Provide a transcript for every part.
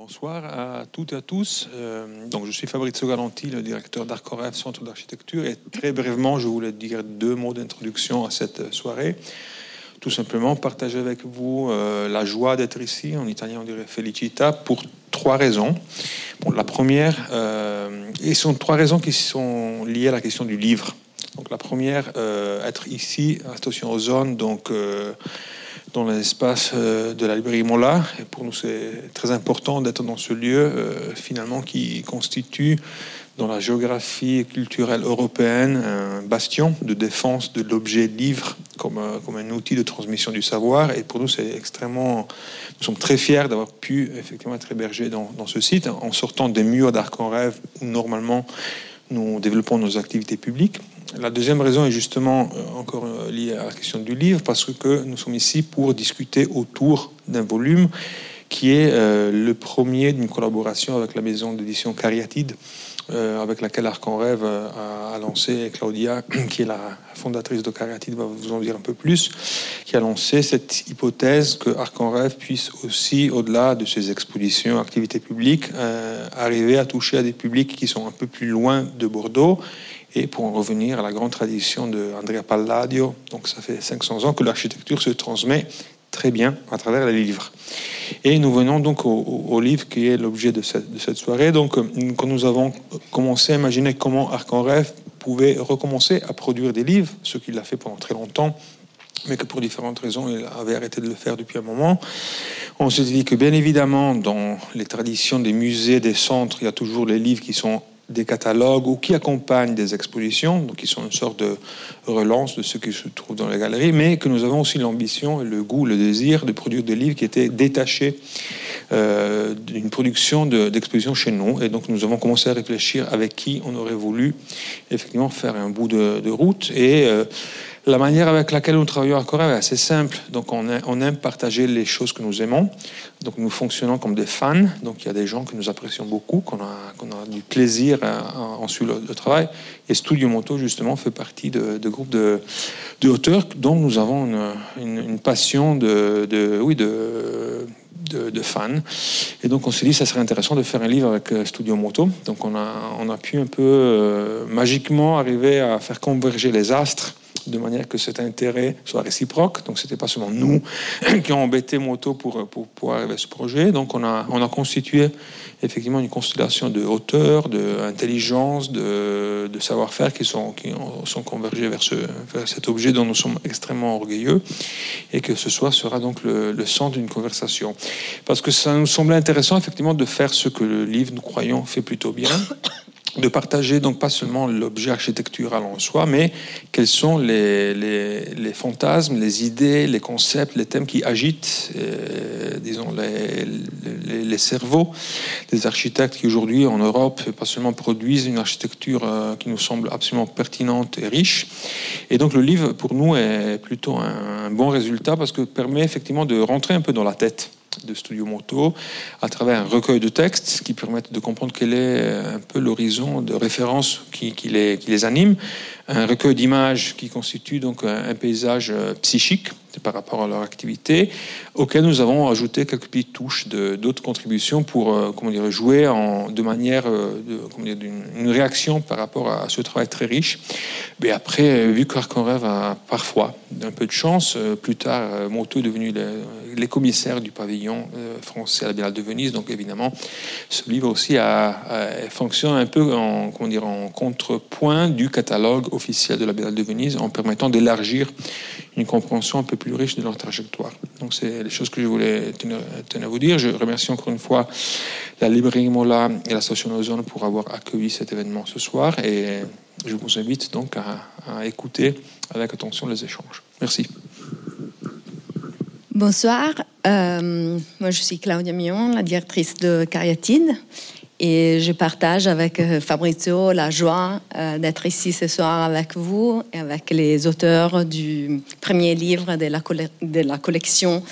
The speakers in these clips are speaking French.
Bonsoir à toutes et à tous. Euh, donc, je suis Fabrizio Galanti, le directeur d'Arcorev, Centre d'architecture. Et très brièvement, je voulais dire deux mots d'introduction à cette soirée. Tout simplement, partager avec vous euh, la joie d'être ici. En italien, on dirait felicita, pour trois raisons. Bon, la première, euh, et ce sont trois raisons qui sont liées à la question du livre. Donc, la première, être ici à station Ozone, donc dans l'espace euh, de la librairie Mola. Et pour nous, c'est très important d'être dans ce lieu, euh, finalement, qui constitue dans la géographie culturelle européenne un bastion de défense de l'objet livre comme, euh, comme un outil de transmission du savoir. Et pour nous, c'est extrêmement. Nous sommes très fiers d'avoir pu effectivement être hébergés dans, dans ce site en sortant des murs d'Arc en Rêve où normalement nous développons nos activités publiques. La deuxième raison est justement euh, encore euh, liée à la question du livre, parce que nous sommes ici pour discuter autour d'un volume qui est euh, le premier d'une collaboration avec la maison d'édition Cariatide, avec laquelle Arc en Rêve a, lancé, et Claudia, qui est la fondatrice de Cariatide, va vous en dire un peu plus, qui a lancé cette hypothèse que Arc en Rêve puisse aussi, au-delà de ses expositions, activités publiques, arriver à toucher à des publics qui sont un peu plus loin de Bordeaux et pour en revenir à la grande tradition de Andrea Palladio, donc ça fait 500 ans que l'architecture se transmet très bien à travers les livres. Et nous venons donc au, livre qui est l'objet de cette, soirée. Donc, euh, quand nous avons commencé à imaginer comment Arc en Rêve pouvait recommencer à produire des livres, ce qu'il a fait pendant très longtemps, mais que pour différentes raisons, il avait arrêté de le faire depuis un moment. On s'est dit que bien évidemment, dans les traditions des musées, des centres, il y a toujours les livres qui sont des catalogues ou qui accompagnent des expositions, donc qui sont une sorte de relance de ce qui se trouve dans les galeries, mais que nous avons aussi l'ambition, le goût, le désir de produire des livres qui étaient détachés euh, d'une production d'exposition chez nous. Et donc nous avons commencé à réfléchir avec qui on aurait voulu effectivement faire un bout de, route. Et euh, la manière avec laquelle nous travaillons à Corée est assez simple. Donc, on, aime partager les choses que nous aimons. Donc, nous fonctionnons comme des fans. Donc, il y a des gens que nous apprécions beaucoup, qu'on a, du plaisir en suivre le, travail. Et Studio Moto, justement, fait partie de, groupes de, auteurs dont nous avons une, passion de, oui, de, fans. Et donc on s'est dit ça serait intéressant de faire un livre avec euh, Studio Moto. Donc on a, on a pu un peu euh, magiquement arriver à faire converger les astres de manière que cet intérêt soit réciproque. Donc, c'était pas seulement nous qui ont embêté Moto pour, pour pouvoir arriver à ce projet. Donc, on a, on a constitué effectivement une constellation de hauteur, d'intelligence, de, de savoir-faire qui sont, qui sont convergés vers, ce, vers cet objet dont nous sommes extrêmement orgueilleux et que ce soir sera donc le, le centre d'une conversation. Parce que ça nous semblait intéressant effectivement de faire ce que le livre, nous croyons, fait plutôt bien de partager donc pas seulement l'objet architectural en soi, mais quels sont les, les, fantasmes, les idées, les concepts, les thèmes qui agitent, euh, disons, les, les, cerveaux des architectes qui aujourd'hui en Europe pas seulement produisent une architecture euh, qui nous semble absolument pertinente et riche. Et donc le livre pour nous est plutôt un, un bon résultat parce que permet effectivement de rentrer un peu dans la tête de Studio Moto à travers un recueil de textes qui permettent de comprendre quel est un peu l'horizon de référence qui, qui, les, qui les anime, un recueil d'images qui constitue donc un, paysage euh, psychique par rapport à leur activité, auquel nous avons ajouté quelques petites touches d'autres contributions pour euh, comment dire, jouer en, de manière, euh, comment dire, une, réaction par rapport à ce travail très riche. Mais après, vu qu'Arc rêve a parfois un peu de chance, plus tard, Moto est devenu les commissaires du pavillon français à la Biennale de Venise, donc évidemment, ce livre aussi a, fonctionne un peu en, comment dire, en contrepoint du catalogue officiel de la Biennale de Venise en permettant d'élargir une compréhension un peu plus riche de leur trajectoire. Donc, c'est les choses que je voulais tenir, à vous dire. Je remercie encore une fois la librairie Mola et la station Ozone pour avoir accueilli cet événement ce soir et je vous invite donc à, écouter avec attention les échanges. Merci. Bonsoir, euh, moi je suis Claudia Mion, la directrice de Cariatide. Et je partage avec euh, Fabrizio la joie euh, d'être ici ce soir avec vous et avec les auteurs du premier livre de la, collection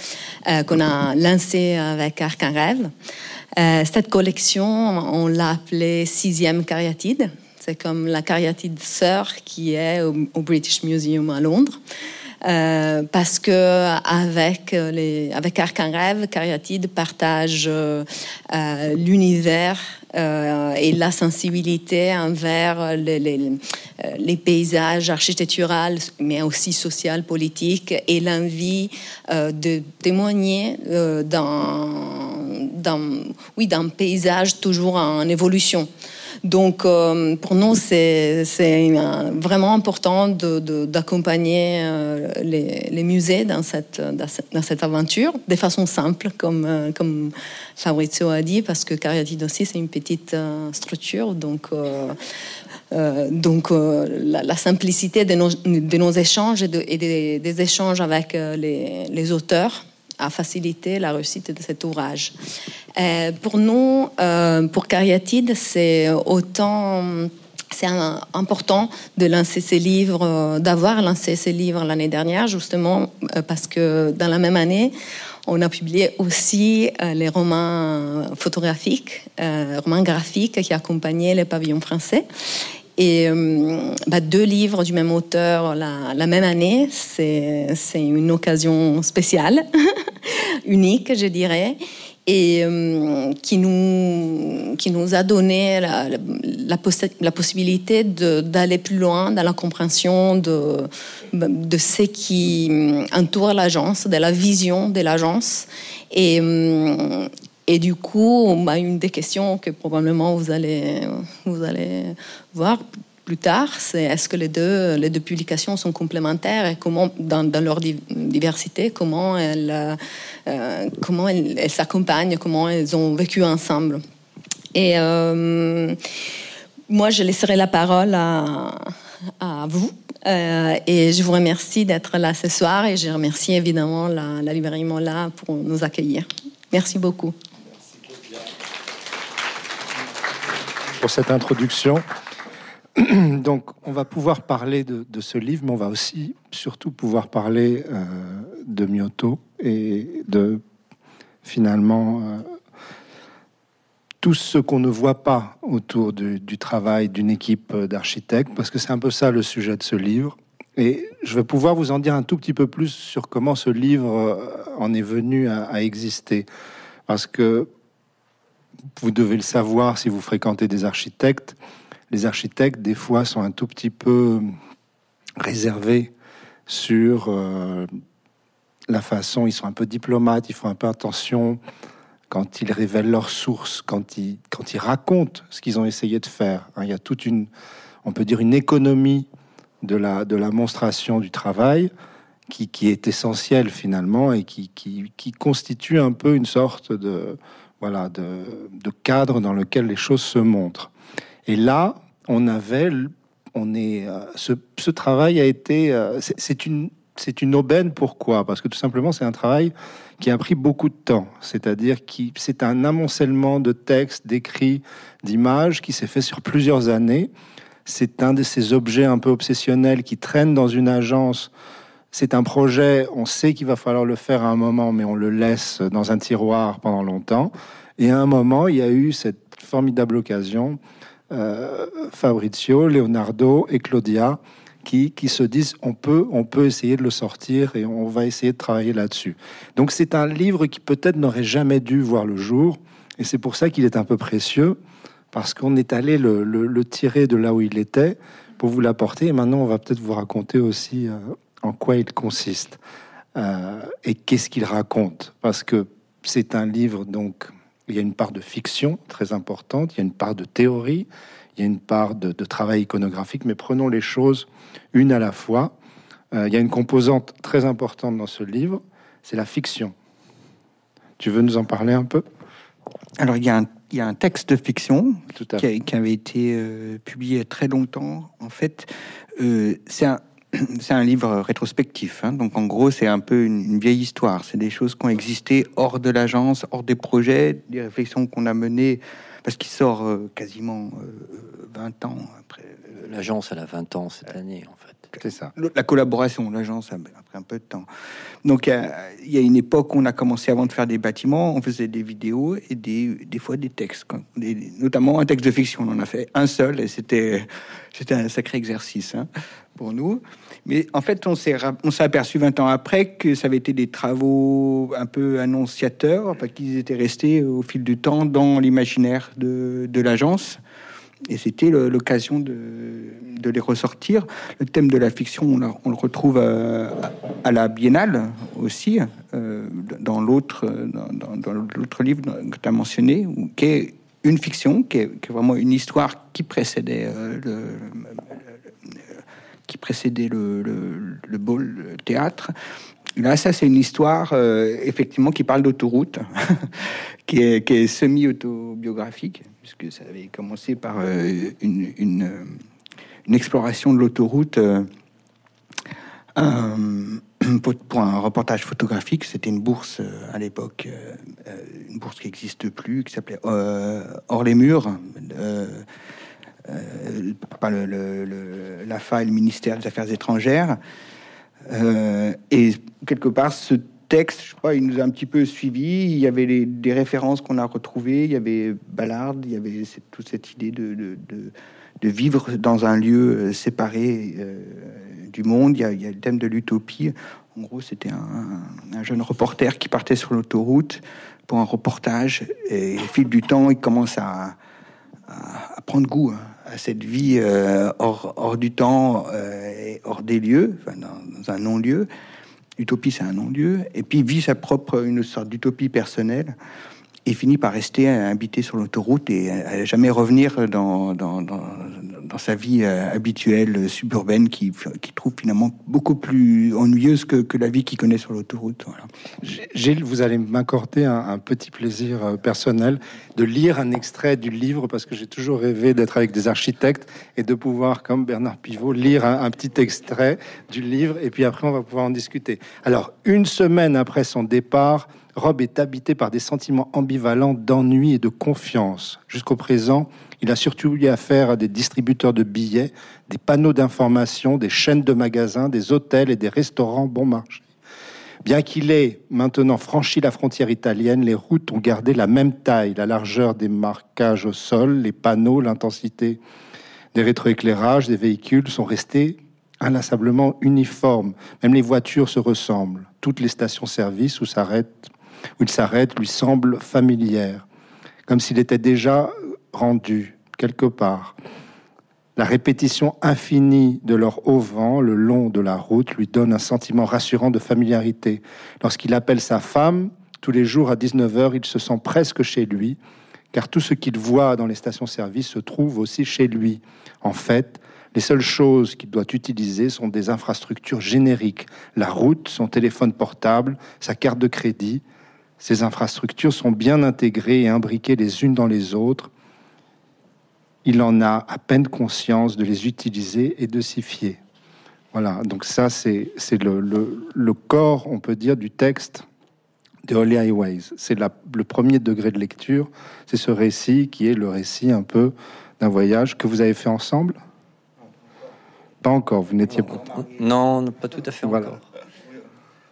euh, qu'on a lancé avec Arc en Rêve. cette collection, on l'a appelée Sixième Cariatide. C'est comme la cariatide sœur qui est au, British Museum à Londres. Euh, parce que avec les avec Arc en rêve, Cariatide partage l'univers et la sensibilité envers les, paysages architecturaux, mais aussi social, politique, et l'envie de témoigner dans, dans, oui, d'un paysage toujours en évolution. Donc, euh, pour nous, c'est vraiment important d'accompagner euh, les, musées dans cette, dans cette, aventure de façon simple, comme, euh, comme Fabrizio a dit, parce que Cariatide aussi, c'est une petite structure. Donc, donc la, simplicité de nos, échanges et, des, échanges avec les auteurs a facilité la réussite de cet ouvrage. Euh, pour nous, euh, pour Cariatide, c'est autant c'est important de lancer ces livres, euh, d'avoir lancé ces livres l'année dernière, justement parce que dans la même année, on a publié aussi les romans photographiques, romans graphiques qui accompagnaient les pavillons français. Et bah, deux livres du même auteur la, même année, c'est une occasion spéciale, unique, je dirais et euh, qui, nous, a donné la, possibilité d'aller plus loin dans la compréhension de, de ce qui entoure l'agence, de la vision de l'agence. Et, euh, et du coup, on une des questions que probablement vous allez, voir plus tard, c'est est-ce que les deux, publications sont complémentaires et comment, dans, leur diversité, comment elles, euh, elles s'accompagnent, comment elles ont vécu ensemble. Et euh, moi, je laisserai la parole à, à vous. Euh, et je vous remercie d'être là ce soir et je remercie évidemment la, la librairie Mola pour nous accueillir. Merci beaucoup. Pour cette introduction. Donc, on va pouvoir parler de, ce livre, mais on va aussi, surtout, pouvoir parler euh, de Mioto et de finalement euh, tout ce qu'on ne voit pas autour du, travail d'une équipe d'architectes, parce que c'est un peu ça le sujet de ce livre. Et je vais pouvoir vous en dire un tout petit peu plus sur comment ce livre euh, en est venu à exister. Parce que vous devez le savoir si vous fréquentez des architectes les architectes, des fois, sont un tout petit peu réservés sur euh, la façon, ils sont un peu diplomates, ils font un peu attention quand ils révèlent leurs sources, quand ils, quand ils racontent ce qu'ils ont essayé de faire. Hein, il y a toute une, on peut dire, une économie de la, de la monstration du travail qui, qui est essentielle finalement et qui, qui, qui, constitue un peu une sorte de, voilà, de, cadre dans lequel les choses se montrent. Et là, on avait, on est, euh, ce, travail a été, euh, c'est une, c'est une aubaine. Pourquoi? Parce que tout simplement, c'est un travail qui a pris beaucoup de temps. C'est-à-dire qui, c'est un amoncellement de textes, d'écrits, d'images qui s'est fait sur plusieurs années. C'est un de ces objets un peu obsessionnels qui traînent dans une agence. C'est un projet, on sait qu'il va falloir le faire à un moment, mais on le laisse dans un tiroir pendant longtemps. Et à un moment, il y a eu cette formidable occasion euh, Fabrizio, Leonardo et Claudia qui, qui, se disent on peut, on peut essayer de le sortir et on va essayer de travailler là-dessus. Donc c'est un livre qui peut-être n'aurait jamais dû voir le jour et c'est pour ça qu'il est un peu précieux parce qu'on est allé le, tirer de là où il était pour vous l'apporter et maintenant on va peut-être vous raconter aussi euh, en quoi il consiste euh, et qu'est-ce qu'il raconte parce que c'est un livre donc il y a une part de fiction très importante, il y a une part de théorie, il y a une part de, travail iconographique, mais prenons les choses une à la fois. Euh, il y a une composante très importante dans ce livre, c'est la fiction. Tu veux nous en parler un peu? Alors, il y, a un, il y, a un, texte de fiction qui, qui, avait été euh, publié très longtemps. En fait, euh, c'est un, c'est un livre rétrospectif. Hein. donc en gros, c'est un peu une, vieille histoire. C'est des choses qui ont existé hors de l'agence, hors des projets, des réflexions qu'on a menées, parce qu'il sort euh, quasiment 20 euh, ans après. L'agence, elle a 20 ans cette année, en fait. C'est ça. La collaboration, l'agence a pris un peu de temps. Donc il y a une époque où on a commencé avant de faire des bâtiments, on faisait des vidéos et des, des fois des textes, notamment un texte de fiction. On en a fait un seul et c'était un sacré exercice hein, pour nous. Mais en fait, on s'est aperçu 20 ans après que ça avait été des travaux un peu annonciateurs, qu'ils étaient restés au fil du temps dans l'imaginaire de, de l'agence. Et c'était l'occasion de, les ressortir. Le thème de la fiction, on, le retrouve euh, à, la Biennale aussi, euh, dans l'autre dans, livre que tu as mentionné, qui est une fiction, qui est, vraiment une histoire qui précédait euh, le, qui précédait le, le, le théâtre. Là, ça, c'est une histoire, effectivement, qui parle d'autoroute, qui est, semi-autobiographique puisque ça avait commencé par euh, une, une, exploration de l'autoroute euh, pour, un reportage photographique. C'était une bourse euh, à l'époque, une bourse qui n'existe plus, qui s'appelait Hors les murs. par le, le, et le ministère des Affaires étrangères. Et quelque part, ce texte, je crois, il nous a un petit peu suivi. Il y avait des références qu'on a retrouvées. Il y avait Ballard, il y avait toute cette idée de, vivre dans un lieu euh, séparé euh, du monde. Il y, a, le thème de l'utopie. En gros, c'était un, jeune reporter qui partait sur l'autoroute pour un reportage. Et au fil du temps, il commence à, à, prendre goût hein, à cette vie euh, hors, du temps et hors des lieux, enfin, dans, dans un non-lieu. Utopie, c'est un non-lieu. Et puis, vit sa propre, une sorte d'utopie personnelle et finit par rester habité sur l'autoroute et à jamais revenir dans, dans, sa vie euh, habituelle suburbaine qui, qui trouve finalement beaucoup plus ennuyeuse que, que la vie qu'il connaît sur l'autoroute. Gilles, vous allez m'accorder un, un, petit plaisir euh, personnel de lire un extrait du livre parce que j'ai toujours rêvé d'être avec des architectes et de pouvoir, comme Bernard Pivot, lire un, un petit extrait du livre et puis après on va pouvoir en discuter. Alors, une semaine après son départ, Rob est habité par des sentiments ambivalents d'ennui et de confiance. Jusqu'au présent, il a surtout eu affaire à des distributeurs de billets, des panneaux d'information, des chaînes de magasins, des hôtels et des restaurants bon marché. Bien qu'il ait maintenant franchi la frontière italienne, les routes ont gardé la même taille, la largeur des marquages au sol, les panneaux, l'intensité des rétroéclairages des véhicules sont restés inlassablement uniformes. Même les voitures se ressemblent. Toutes les stations-service où s'arrêtent où il s'arrête lui semble familière, comme s'il était déjà rendu quelque part. La répétition infinie de leur haut vent le long de la route lui donne un sentiment rassurant de familiarité. Lorsqu'il appelle sa femme, tous les jours à 19h, il se sent presque chez lui, car tout ce qu'il voit dans les stations-service se trouve aussi chez lui. En fait, les seules choses qu'il doit utiliser sont des infrastructures génériques, la route, son téléphone portable, sa carte de crédit, ces infrastructures sont bien intégrées et imbriquées les unes dans les autres. Il en a à peine conscience de les utiliser et de s'y fier. Voilà, donc ça c'est le, le, le, corps, on peut dire, du texte de Holy Highways. C'est le premier degré de lecture, c'est ce récit qui est le récit un peu d'un voyage que vous avez fait ensemble? Pas encore, vous n'étiez pas... Non, pas tout à fait encore.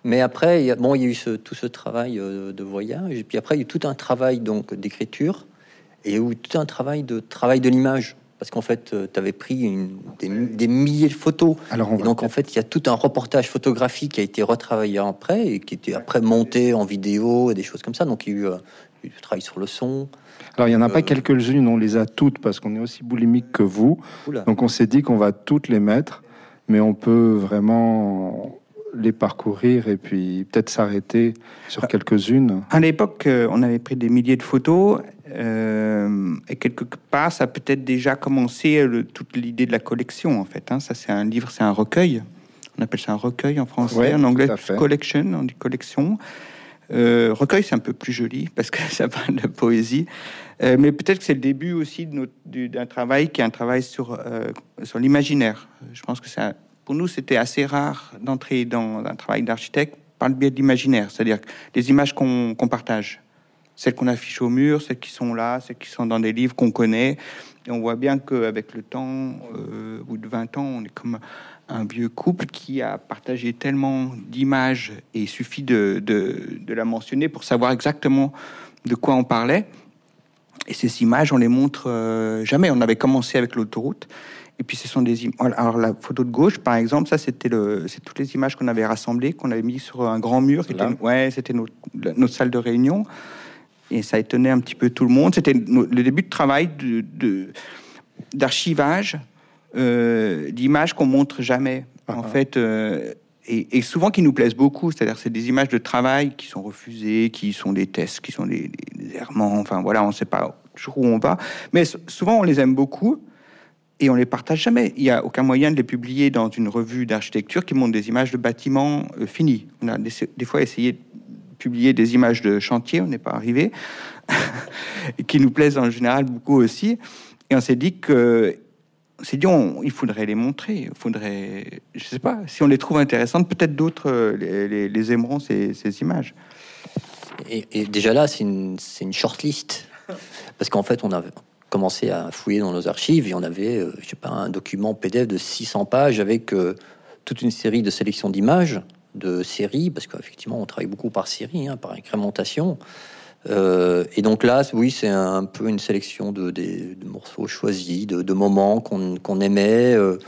Mais après, il y a, bon, il y a eu tout ce travail euh, de voyage, et puis après, il y a eu tout un travail donc d'écriture, et il y a eu tout un travail de travail de l'image. Parce qu'en fait, euh, tu avais pris une, des, milliers de photos. Alors on donc, en fait, il y a tout un reportage photographique qui a été retravaillé après et qui était après monté en vidéo et des choses comme ça. Donc, il y a eu, euh, du travail sur le son. Alors, il n'y en a pas quelques-unes, on les a toutes parce qu'on est aussi boulimique que vous. Donc, on s'est dit qu'on va toutes les mettre, mais on peut vraiment les parcourir et puis peut-être s'arrêter sur euh, quelques-unes À l'époque, euh, on avait pris des milliers de photos euh, et quelque part, ça a peut-être déjà commencé toute l'idée de la collection en fait. Hein. Ça, c'est un livre, c'est un recueil. On appelle ça un recueil en français, en anglais collection, on dit collection. recueil, c'est un peu plus joli parce que ça parle de poésie. mais peut-être que c'est le début aussi d'un travail qui est un travail sur, sur l'imaginaire. Je pense que c'est pour nous, c'était assez rare d'entrer dans un travail d'architecte par le biais de l'imaginaire, c'est-à-dire des images qu'on partage. celles qu'on affiche au mur, celles qui sont là, celles qui sont dans des livres qu'on connaît. Et on voit bien qu'avec le temps, euh, au bout de 20 ans, on est comme un vieux couple qui a partagé tellement d'images et il suffit de, de, la mentionner pour savoir exactement de quoi on parlait. Et ces images, on les montre euh, jamais. On avait commencé avec l'autoroute. Et puis ce sont des images. Alors la photo de gauche, par exemple, ça c'était le, c'est toutes les images qu'on avait rassemblées, qu'on avait mis sur un grand mur. Qui était, ouais, c'était notre, notre, salle de réunion. Et ça étonnait un petit peu tout le monde. C'était le début de travail de, d'archivage euh, d'images qu'on montre jamais. En ah, ah. fait, euh, et, souvent qui nous plaisent beaucoup. C'est-à-dire, c'est des images de travail qui sont refusées, qui sont des tests, qui sont des, errements. Enfin, voilà, on ne sait pas toujours où on va. Mais souvent, on les aime beaucoup et on les partage jamais. Il n'y a aucun moyen de les publier dans une revue d'architecture qui montre des images de bâtiments euh, finis. On a des, fois essayé de publier des images de chantier, on n'est pas arrivé, qui nous plaisent en général beaucoup aussi. Et on s'est dit que c'est dit, il faudrait les montrer. Faudrait, je sais pas, si on les trouve intéressantes, peut-être d'autres euh, les, aimeront ces, images. Et, déjà là, c'est une, une shortlist. Parce qu'en fait, on a commencé à fouiller dans nos archives et on avait, euh, je sais pas, un document PDF de 600 pages avec euh, toute une série de sélections d'images, de séries, parce qu'effectivement, on travaille beaucoup par série, hein, par incrémentation. Euh, et donc là, oui, c'est un peu une sélection de, des, morceaux choisis, de, moments qu'on aimait. Euh.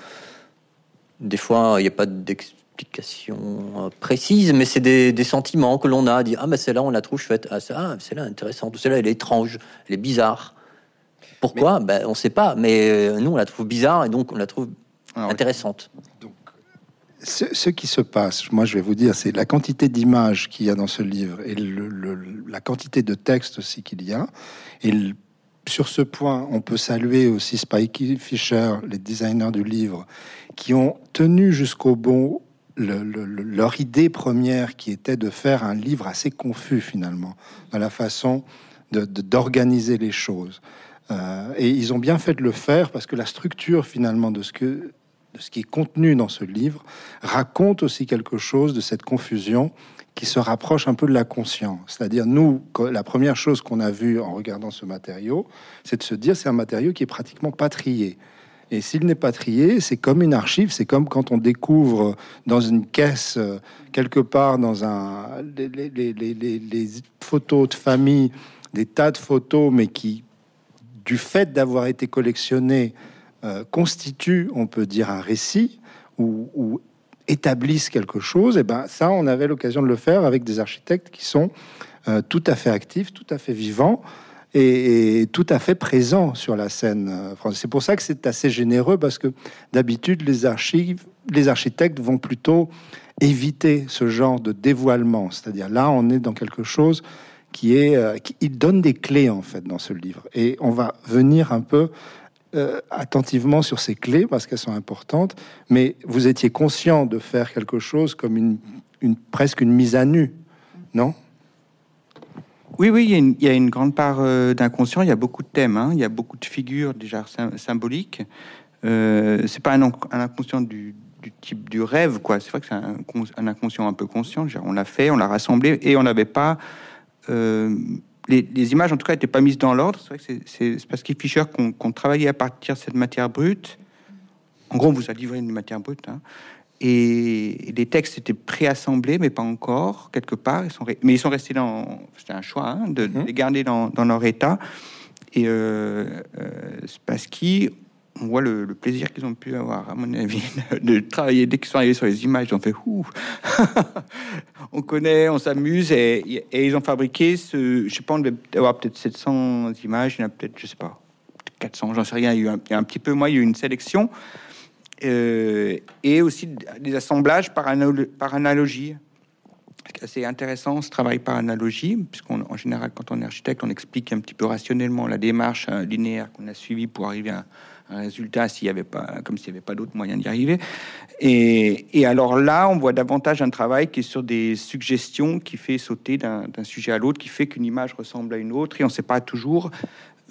des fois, il n'y a pas d'explication précise, mais c'est des, sentiments que l'on a. Dit ah, mais celle-là, on la trouve chouette. Ah, ah celle-là, intéressante. Celle-là, elle est étrange, elle est bizarre. Pourquoi? Ben, On ne sait pas, mais nous, on la trouve bizarre et donc on la trouve intéressante. Donc, ce, qui se passe, moi je vais vous dire, c'est la quantité d'images qu'il y a dans ce livre et la quantité de textes aussi qu'il y a. Et sur ce point, on peut saluer aussi Spikey Fisher, les designers du livre, qui ont tenu jusqu'au bout leur idée première qui était de faire un livre assez confus finalement, dans la façon d'organiser les choses. Euh, et ils ont bien fait de le faire parce que la structure finalement de ce que de ce qui est contenu dans ce livre, raconte aussi quelque chose de cette confusion qui se rapproche un peu de la conscience. C'est-à-dire, nous, la première chose qu'on a vue en regardant ce matériau, c'est de se dire c'est un matériau qui est pratiquement pas trié. Et s'il n'est pas trié, c'est comme une archive, c'est comme quand on découvre dans une caisse, euh, quelque part dans un, les, photos de famille, des tas de photos, mais qui, du fait d'avoir été collectionnées, euh, constituent, on peut dire, un récit ou, établissent quelque chose, et eh ben ça, on avait l'occasion de le faire avec des architectes qui sont euh, tout à fait actifs, tout à fait vivants et, tout à fait présents sur la scène euh, française. C'est pour ça que c'est assez généreux parce que d'habitude, les archives, les architectes vont plutôt éviter ce genre de dévoilement. C'est-à-dire là, on est dans quelque chose qui est, qui, il donne des clés en fait dans ce livre, et on va venir un peu euh, attentivement sur ces clés parce qu'elles sont importantes, mais vous étiez conscient de faire quelque chose comme une, presque une mise à nu, non? Oui, oui, il y, a une, grande part euh, d'inconscient. Il y a beaucoup de thèmes, hein. il y a beaucoup de figures déjà symboliques. Euh, c'est pas un, inconscient du, type du rêve, quoi. C'est vrai que c'est un, inconscient un peu conscient. On l'a fait, on l'a rassemblé, et on n'avait pas euh, les, images, en tout cas, n'étaient pas mises dans l'ordre. C'est vrai que c'est parce qu'il Fischer qu'on travaillait à partir de cette matière brute. En gros, on vous a livré une matière brute. Hein. Et les textes étaient préassemblés, mais pas encore, quelque part. Ils sont mais ils sont restés dans. C'était un choix hein, de, mhm. les garder dans, leur état. Et euh, euh, Spassky, on voit le, plaisir qu'ils ont pu avoir, à mon avis, de travailler. Dès qu'ils sont arrivés sur les images, ils ont fait ouh, on connaît, on s'amuse, et, ils ont fabriqué ce. Je sais pas, on devait avoir peut-être 700 images, il y a peut-être, je sais pas, 400, j'en sais rien. Il y, a eu un, petit peu, moi, il y a eu une sélection, euh, et aussi des assemblages par, par analogie. C'est intéressant ce travail par analogie, puisqu'en général, quand on est architecte, on explique un petit peu rationnellement la démarche euh, linéaire qu'on a suivie pour arriver à un résultat s'il y avait pas, comme s'il n'y avait pas d'autre moyen d'y arriver. Et, alors là, on voit davantage un travail qui est sur des suggestions, qui fait sauter d'un sujet à l'autre, qui fait qu'une image ressemble à une autre, et on ne sait pas toujours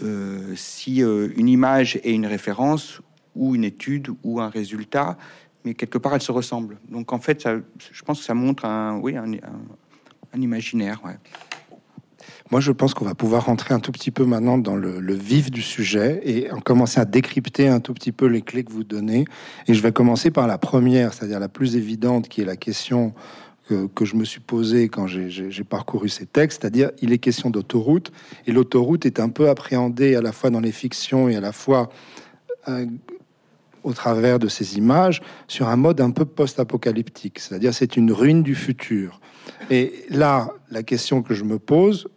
euh, si euh, une image est une référence ou une étude ou un résultat, mais quelque part elle se ressemble. Donc en fait, je pense que ça montre un, oui, un, imaginaire. Moi, je pense qu'on va pouvoir rentrer un tout petit peu maintenant dans le, vif du sujet et commencer à décrypter un tout petit peu les clés que vous donnez. Et je vais commencer par la première, c'est-à-dire la plus évidente, qui est la question que, que je me suis posée quand j'ai parcouru ces textes, c'est-à-dire il est question d'autoroute, et l'autoroute est un peu appréhendée à la fois dans les fictions et à la fois euh, au travers de ces images sur un mode un peu post-apocalyptique, c'est-à-dire c'est une ruine du futur. Et là, la question que je me pose,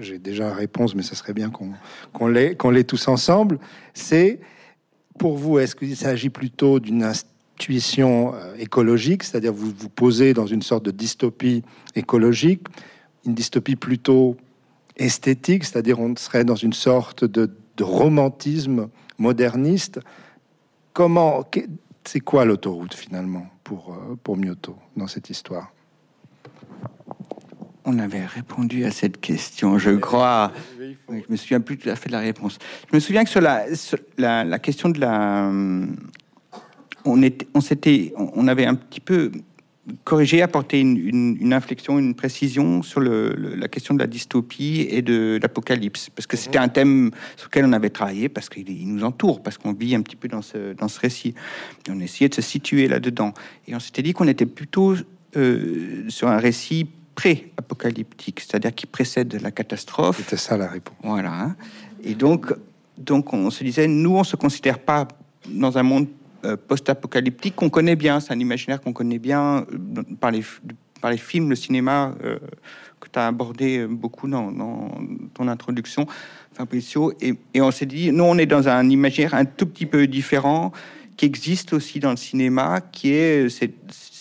j'ai déjà la réponse, mais ça serait bien qu'on qu'on l'ait tous ensemble, c'est pour vous, est-ce qu'il s'agit plutôt d'une intuition euh, écologique, c'est-à-dire vous vous posez dans une sorte de dystopie écologique, une dystopie plutôt esthétique, c'est-à-dire on serait dans une sorte de, romantisme moderniste. Comment, c'est quoi l'autoroute finalement pour, euh, pour Mioto dans cette histoire? On avait répondu à cette question, je crois. je me souviens plus tout à fait de la réponse. Je me souviens que sur la, la, question de la, on était, on s'était, on avait un petit peu corrigé, apporté une, inflexion, une précision sur le, la question de la dystopie et de l'apocalypse, parce que c'était un thème sur lequel on avait travaillé, parce qu'il nous entoure, parce qu'on vit un petit peu dans ce, dans ce récit. on essayait de se situer là-dedans. Et on s'était dit qu'on était plutôt euh, sur un récit pré-apocalyptique, c'est-à-dire qui précède la catastrophe. C'était ça la réponse. Voilà. Hein. Et donc, donc on se disait, nous, on se considère pas dans un monde euh, post-apocalyptique qu'on connaît bien. C'est un imaginaire qu'on connaît bien euh, par les, par les films, le cinéma euh, que tu as abordé beaucoup dans, dans, ton introduction, Fabricio. Et, et on s'est dit, nous, on est dans un imaginaire un tout petit peu différent qui existe aussi dans le cinéma, qui est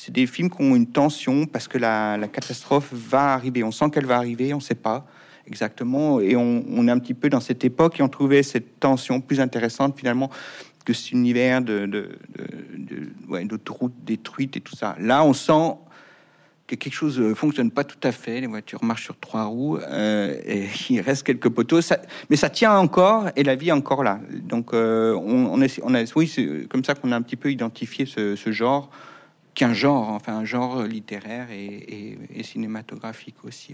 c'est des films qui ont une tension parce que la, catastrophe va arriver. On sent qu'elle va arriver, on ne sait pas exactement. Et on, est un petit peu dans cette époque et on trouvait cette tension plus intéressante finalement que cet univers de, de, d'autoroutes détruites et tout ça. Là, on sent que quelque chose ne fonctionne pas tout à fait. Les voitures marchent sur trois roues euh, et il reste quelques poteaux. Ça, mais ça tient encore et la vie est encore là. Donc, euh, on, on, est, on a, oui, c'est comme ça qu'on a un petit peu identifié ce genre qu'un genre, enfin un genre littéraire et, cinématographique aussi.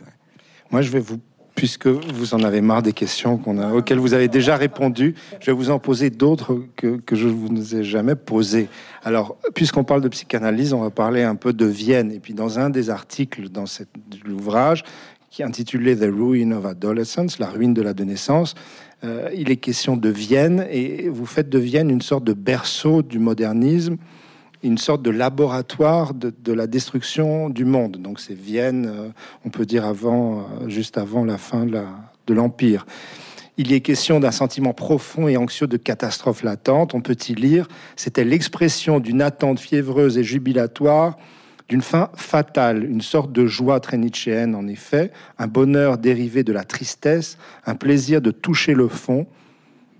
Moi, je vais vous, puisque vous en avez marre des questions qu'on a, auxquelles vous avez déjà répondu, je vais vous en poser d'autres que, que je ne vous ai jamais posées. Alors, puisqu'on parle de psychanalyse, on va parler un peu de Vienne. Et puis, dans un des articles dans cet ouvrage, qui est intitulé The Ruin of Adolescence, la ruine de l'adolescence, euh, il est question de Vienne, et vous faites de Vienne une sorte de berceau du modernisme une sorte de laboratoire de, la destruction du monde. Donc c'est Vienne, euh, on peut dire avant, euh, juste avant la fin de l'Empire. Il y est question d'un sentiment profond et anxieux de catastrophe latente. On peut y lire, c'était l'expression d'une attente fiévreuse et jubilatoire d'une fin fatale, une sorte de joie très nietzschéenne en effet, un bonheur dérivé de la tristesse, un plaisir de toucher le fond,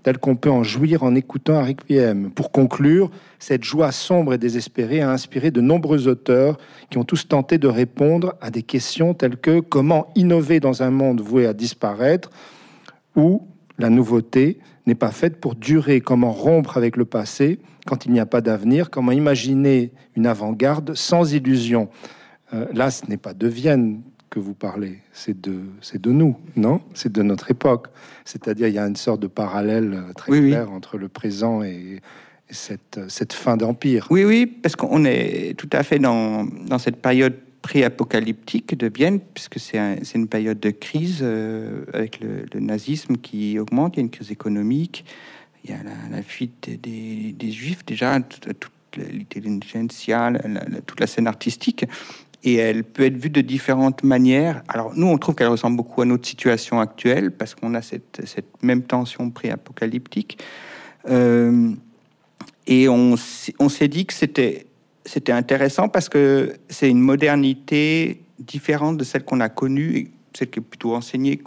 tel qu'on peut en jouir en écoutant un requiem. Pour conclure, cette joie sombre et désespérée a inspiré de nombreux auteurs qui ont tous tenté de répondre à des questions telles que comment innover dans un monde voué à disparaître? ou la nouveauté n'est pas faite pour durer, comment rompre avec le passé quand il n'y a pas d'avenir, comment imaginer une avant-garde sans illusion. Euh, là, ce n'est pas de Vienne que vous parlez, c'est de, c'est de nous, non? C'est de notre époque. C'est-à-dire, il y a une sorte de parallèle euh, très clair entre le présent et, cette, euh, cette, fin d'empire. Oui, oui, parce qu'on est tout à fait dans, dans cette période pré-apocalyptique de Vienne, puisque c'est, c'est une période de crise euh, avec le, nazisme qui augmente, il y a une crise économique, il y a la, fuite des, des, juifs déjà, toute, toute l'intelligentsia, toute la scène artistique et elle peut être vue de différentes manières. Alors nous, on trouve qu'elle ressemble beaucoup à notre situation actuelle parce qu'on a cette, cette, même tension pré-apocalyptique. Euh, et on, on s'est dit que c'était c'était intéressant parce que c'est une modernité différente de celle qu'on a connue, celle qui est plutôt enseignée,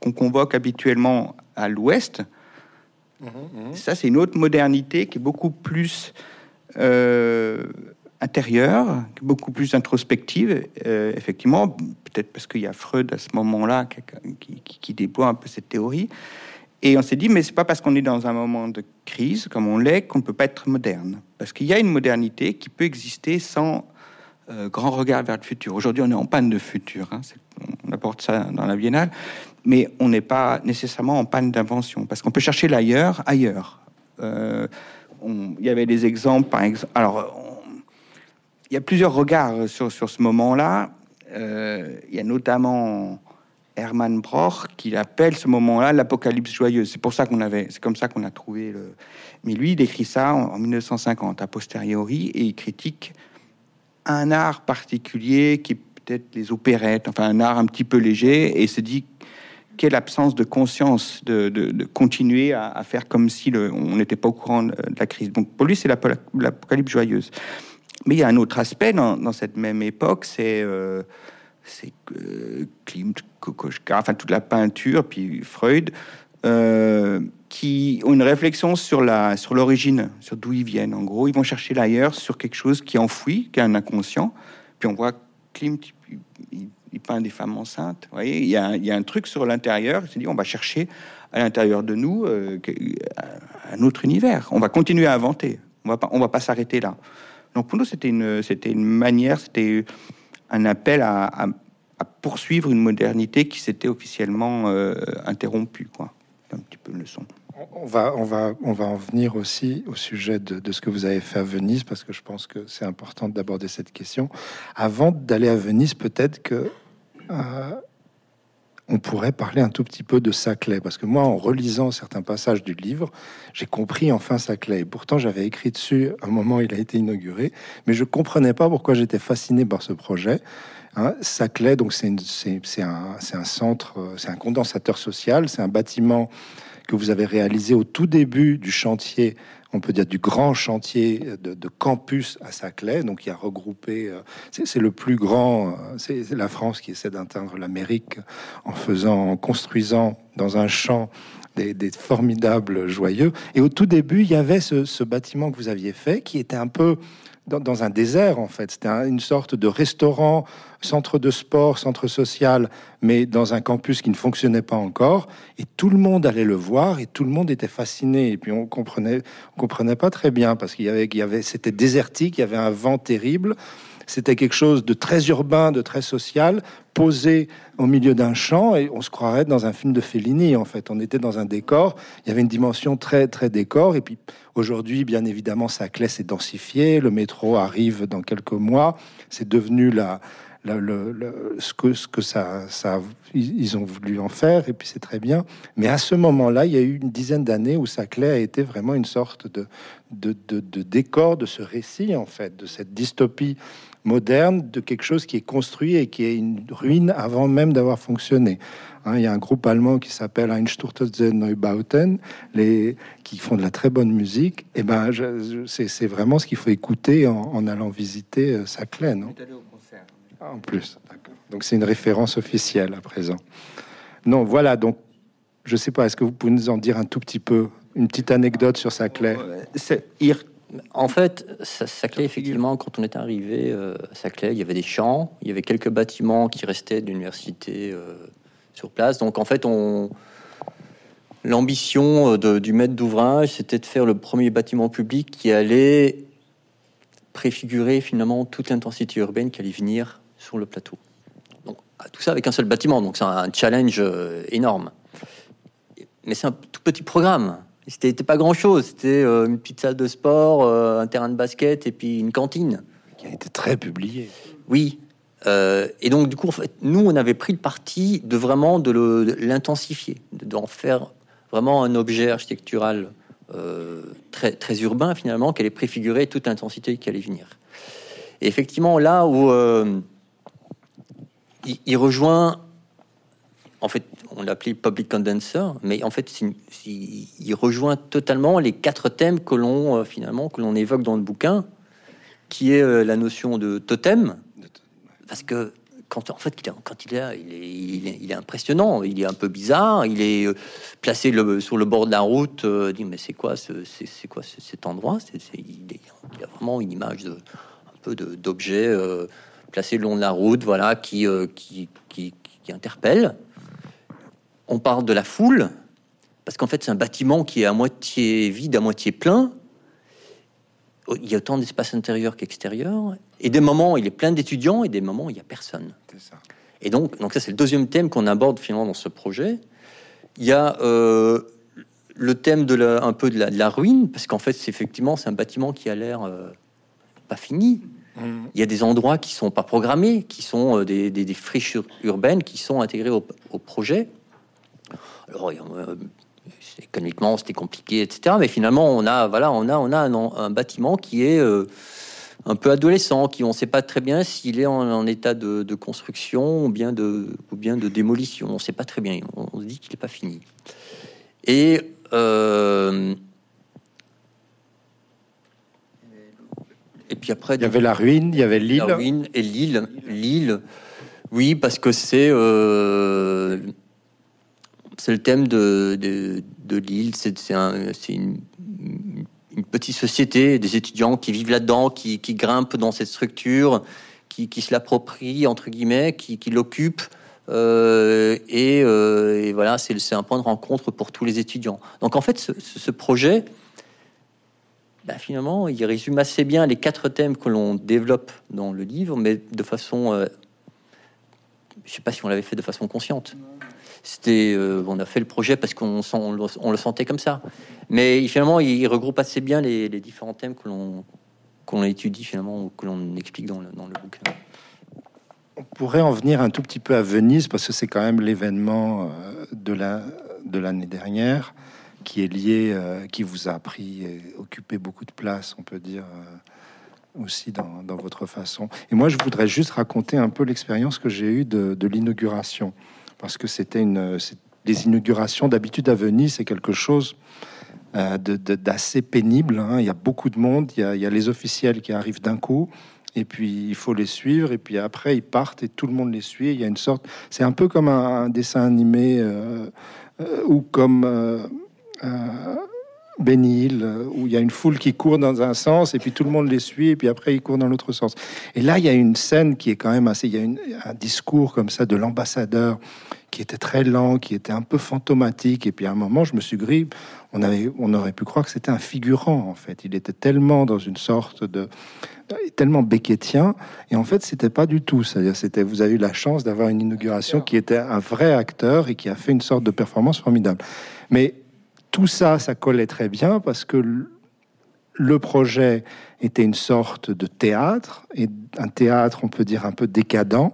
qu'on convoque habituellement à l'Ouest. Mmh, mmh. Ça, c'est une autre modernité qui est beaucoup plus euh, intérieure, beaucoup plus introspective, euh, effectivement, peut-être parce qu'il y a Freud à ce moment-là qui, déploie un peu cette théorie. Et on s'est dit, mais c'est pas parce qu'on est dans un moment de crise, comme on l'est, qu'on ne peut pas être moderne. Parce qu'il y a une modernité qui peut exister sans grand regard vers le futur. Aujourd'hui, on est en panne de futur. Hein, on apporte ça dans la biennale, mais on n'est pas nécessairement en panne d'invention parce qu'on peut chercher l'ailleurs, ailleurs. il y avait des exemples, par exemple. Alors, il y a plusieurs regards sur, sur ce moment-là. il y a notamment Hermann Broch qui appelle ce moment-là l'apocalypse joyeuse. C'est pour ça qu'on avait, c'est comme ça qu'on a trouvé le. Mais lui, il écrit ça en, 1950 a posteriori et il critique un art particulier qui est peut-être les opérettes, enfin un art un petit peu léger, et se dit quelle absence de conscience de, continuer à, faire comme si on n'était pas au courant de, la crise. Donc pour lui, c'est l'apocalypse joyeuse. Mais il y a un autre aspect dans, cette même époque, c'est euh, c'est Klimt, Kokoschka, enfin toute la peinture, puis Freud, euh, qui ont une réflexion sur l'origine, sur d'où ils viennent. En gros, ils vont chercher l'ailleurs sur quelque chose qui est enfoui, qui est un inconscient. Puis on voit Klimt, il, peint des femmes enceintes. Vous voyez, il y, a, un truc sur l'intérieur. Il s'est dit, on va chercher à l'intérieur de nous euh, un autre univers. On va continuer à inventer. On va pas, on va pas s'arrêter là. Donc pour nous, c'était une, c'était une manière, c'était un appel à, poursuivre une modernité qui s'était officiellement euh, interrompue. Quoi. Un petit peu une leçon. On va, on, va, on va en venir aussi au sujet de, ce que vous avez fait à Venise, parce que je pense que c'est important d'aborder cette question. Avant d'aller à Venise, peut-être que euh, on pourrait parler un tout petit peu de Saclay, parce que moi, en relisant certains passages du livre, j'ai compris enfin Saclay. pourtant, j'avais écrit dessus un moment où il a été inauguré, mais je comprenais pas pourquoi j'étais fasciné par ce projet. Hein, Saclay, donc c'est un, un centre, c'est un condensateur social, c'est un bâtiment que vous avez réalisé au tout début du chantier on peut dire, du grand chantier de, campus à Saclay. Donc, il a regroupé, euh, c'est le plus grand, euh, c'est la France qui essaie d'atteindre l'Amérique en faisant, en construisant dans un champ des, formidables joyeux. Et au tout début, il y avait ce, bâtiment que vous aviez fait qui était un peu dans, un désert, en fait. C'était une sorte de restaurant, centre de sport, centre social, mais dans un campus qui ne fonctionnait pas encore. Et tout le monde allait le voir et tout le monde était fasciné. Et puis on comprenait, on comprenait pas très bien parce qu'il y avait, il y avait, c'était désertique, il y avait un vent terrible. C'était quelque chose de très urbain, de très social, posé au milieu d'un champ et on se croirait dans un film de Fellini en fait. On était dans un décor, il y avait une dimension très très décor et puis aujourd'hui bien évidemment sa clé s'est densifié, le métro arrive dans quelques mois, c'est devenu la, ce que, ce que ça, ça, ils ont voulu en faire, et puis c'est très bien. Mais à ce moment-là, il y a eu une dizaine d'années où Saclay a été vraiment une sorte de, de, de, décor de ce récit, en fait, de cette dystopie moderne de quelque chose qui est construit et qui est une ruine avant même d'avoir fonctionné. Hein, il y a un groupe allemand qui s'appelle Einstürzende Neubauten, les, qui font de la très bonne musique. Et ben, c'est vraiment ce qu'il faut écouter en, allant visiter euh, Saclay, non ah, En plus, Donc c'est une référence officielle à présent. Non, voilà. Donc, je sais pas. Est-ce que vous pouvez nous en dire un tout petit peu, une petite anecdote sur Saclay C'est en fait, Saclay, effectivement, quand on est arrivé euh, à Saclay, il y avait des champs, il y avait quelques bâtiments qui restaient d'université euh, sur place. Donc, en fait, on... l'ambition euh, du maître d'ouvrage, c'était de faire le premier bâtiment public qui allait préfigurer finalement toute l'intensité urbaine qui allait venir sur le plateau. Donc, tout ça avec un seul bâtiment, donc c'est un challenge énorme. Mais c'est un tout petit programme. C'était pas grand chose. C'était euh, une petite salle de sport, euh, un terrain de basket et puis une cantine. Qui a été très publié. Oui. Euh, et donc, du coup, en fait, nous, on avait pris le parti de vraiment de l'intensifier, d'en faire vraiment un objet architectural très, très urbain, finalement, qui allait préfigurer toute l'intensité qui allait venir. Et effectivement, là où il, rejoint, en fait, on l'appelait public condenser, mais en fait, il rejoint totalement les quatre thèmes que l'on euh, finalement que l'on évoque dans le bouquin, qui est euh, la notion de totem, parce que quand en fait quand il est là, il est, il est, impressionnant, il est un peu bizarre, il est euh, placé sur le bord de la route, dit mais c'est quoi ce, c'est, quoi cet endroit? C'est, il, a vraiment une image de, un peu d'objet placé le long de la route, voilà, qui interpelle on parle de la foule, parce qu'en fait, c'est un bâtiment qui est à moitié vide, à moitié plein. Il y a autant d'espace intérieur qu'extérieur. Et des moments, il est plein d'étudiants, et des moments, il n'y a personne. Ça. Et donc, donc ça, c'est le deuxième thème qu'on aborde finalement dans ce projet. Il y a euh, le thème de la, un peu de la, ruine, parce qu'en fait, c'est effectivement, c'est un bâtiment qui a l'air euh, pas fini. Mmh. Il y a des endroits qui sont pas programmés, qui sont euh, des, des, friches urbaines qui sont intégrées au, projet. Alors, économiquement, c'était compliqué, etc. Mais finalement, on a, voilà, on a, on a un, bâtiment qui est un peu adolescent, qui on ne sait pas très bien s'il est en, état de, construction ou bien de, ou bien de démolition. On ne sait pas très bien. On, se dit qu'il n'est pas fini. Et euh, et puis après, il y avait la ruine, il y avait l'île. La ruine et l'île, l'île. Oui, parce que c'est euh, c'est le thème de, de, de l'île. C'est un, une, une petite société, des étudiants qui vivent là-dedans, qui, grimpent dans cette structure, qui, se l'approprient, entre guillemets, qui, l'occupent. Euh, euh, et, voilà, c'est un point de rencontre pour tous les étudiants. Donc en fait, ce, projet, bah, finalement, il résume assez bien les quatre thèmes que l'on développe dans le livre, mais de façon... Euh, je ne sais pas si on l'avait fait de façon consciente. Euh, on a fait le projet parce qu'on on le, sentait comme ça. Mais finalement, il regroupe assez bien les, différents thèmes que l'on qu'on étudie finalement ou que l'on explique dans le, dans bouquin. On pourrait en venir un tout petit peu à Venise parce que c'est quand même l'événement euh, de la de l'année dernière qui est lié, euh, qui vous a pris et occupé beaucoup de place, on peut dire aussi dans, votre façon. Et moi, je voudrais juste raconter un peu l'expérience que j'ai eue de l'inauguration parce que c'était une. Les inaugurations d'habitude à Venise, c'est quelque chose euh, d'assez pénible. Hein. Il y a beaucoup de monde, il y a, les officiels qui arrivent d'un coup, et puis il faut les suivre, et puis après ils partent et tout le monde les suit. Il y a une sorte. C'est un peu comme un, dessin animé euh, euh, ou comme. Bénil, où il y a une foule qui court dans un sens et puis tout le monde les suit et puis après ils courent dans l'autre sens. Et là, il y a une scène qui est quand même assez. Il y a un discours comme ça de l'ambassadeur qui était très lent, qui était un peu fantomatique. Et puis à un moment, je me suis gris. On, avait, on aurait pu croire que c'était un figurant, en fait. Il était tellement dans une sorte de. tellement béquetien. Et en fait, c'était pas du tout. C'est-à-dire, c'était, vous avez eu la chance d'avoir une inauguration qui était un vrai acteur et qui a fait une sorte de performance formidable. Mais tout ça, ça collait très bien parce que le projet était une sorte de théâtre, et un théâtre, on peut dire, un peu décadent.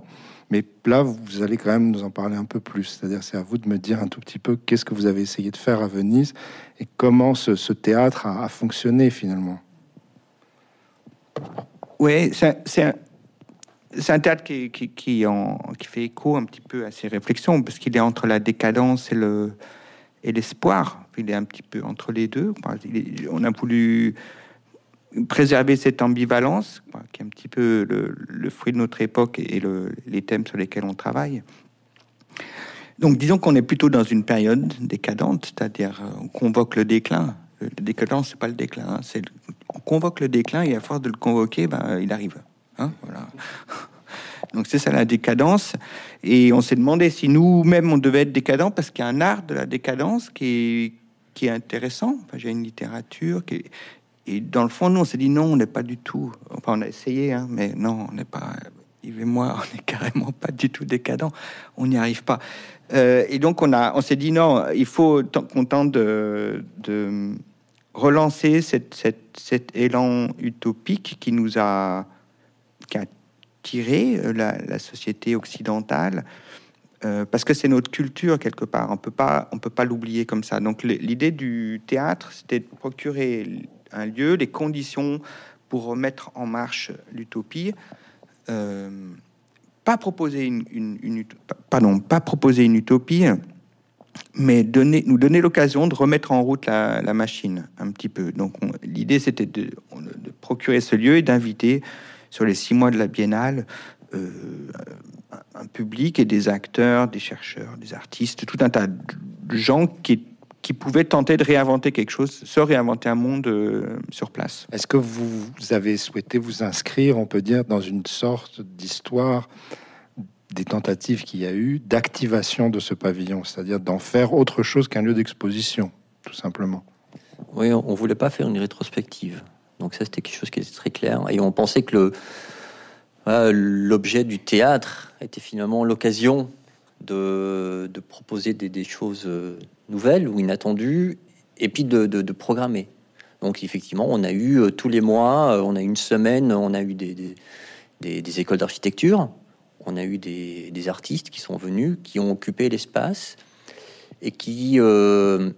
Mais là, vous allez quand même nous en parler un peu plus. C'est-à-dire, c'est à vous de me dire un tout petit peu qu'est-ce que vous avez essayé de faire à Venise et comment ce, théâtre a, fonctionné finalement. Oui, c'est un, théâtre qui, qui, fait écho un petit peu à ces réflexions, parce qu'il est entre la décadence et le et l'espoir. Il est un petit peu entre les deux. On a voulu préserver cette ambivalence, qui est un petit peu le, fruit de notre époque et les thèmes sur lesquels on travaille. Donc disons qu'on est plutôt dans une période décadente, c'est-à-dire euh, on convoque le déclin. Le décadence, c'est pas le déclin, hein, c'est on convoque le déclin et à force de le convoquer, ben, il arrive. Hein, voilà. Donc c'est ça la décadence. Et on s'est demandé si nous-mêmes on devait être décadents parce qu'il y a un art de la décadence qui est, qui est intéressant. Enfin, j'ai une littérature qui est, et dans le fond, nous, on s'est dit non, on n'est pas du tout. Enfin, on a essayé, hein, mais non, on n'est pas. Yves et moi, on n'est carrément pas du tout décadent. On n'y arrive pas. Euh, et donc, on, a, on s'est dit non, il faut qu'on tente de, de relancer cette, cette, cet élan utopique qui nous a, qui a tiré euh, la, la société occidentale. Euh, parce que c'est notre culture quelque part, on peut pas, on peut pas l'oublier comme ça. Donc l'idée du théâtre, c'était de procurer un lieu, les conditions pour remettre en marche l'utopie. Euh, pas proposer une, pardon, pas proposer une utopie, mais donner, nous donner l'occasion de remettre en route la, machine un petit peu. Donc l'idée c'était de, procurer ce lieu et d'inviter sur les six mois de la biennale euh, un public et des acteurs, des chercheurs, des artistes, tout un tas de gens qui qui pouvait tenter de réinventer quelque chose, se réinventer un monde euh, sur place. Est-ce que vous avez souhaité vous inscrire, on peut dire, dans une sorte d'histoire des tentatives qu'il y a eu d'activation de ce pavillon, c'est-à-dire d'en faire autre chose qu'un lieu d'exposition, tout simplement? Oui, on voulait pas faire une rétrospective. Donc ça, c'était quelque chose qui était très clair. Et on pensait que le, l'objet du théâtre était finalement l'occasion de, proposer des, choses nouvelles ou inattendues, et puis de, programmer. Donc effectivement, on a eu tous les mois, on a une semaine, on a eu des, des écoles d'architecture, on a eu des, artistes qui sont venus, qui ont occupé l'espace et qui... Euh,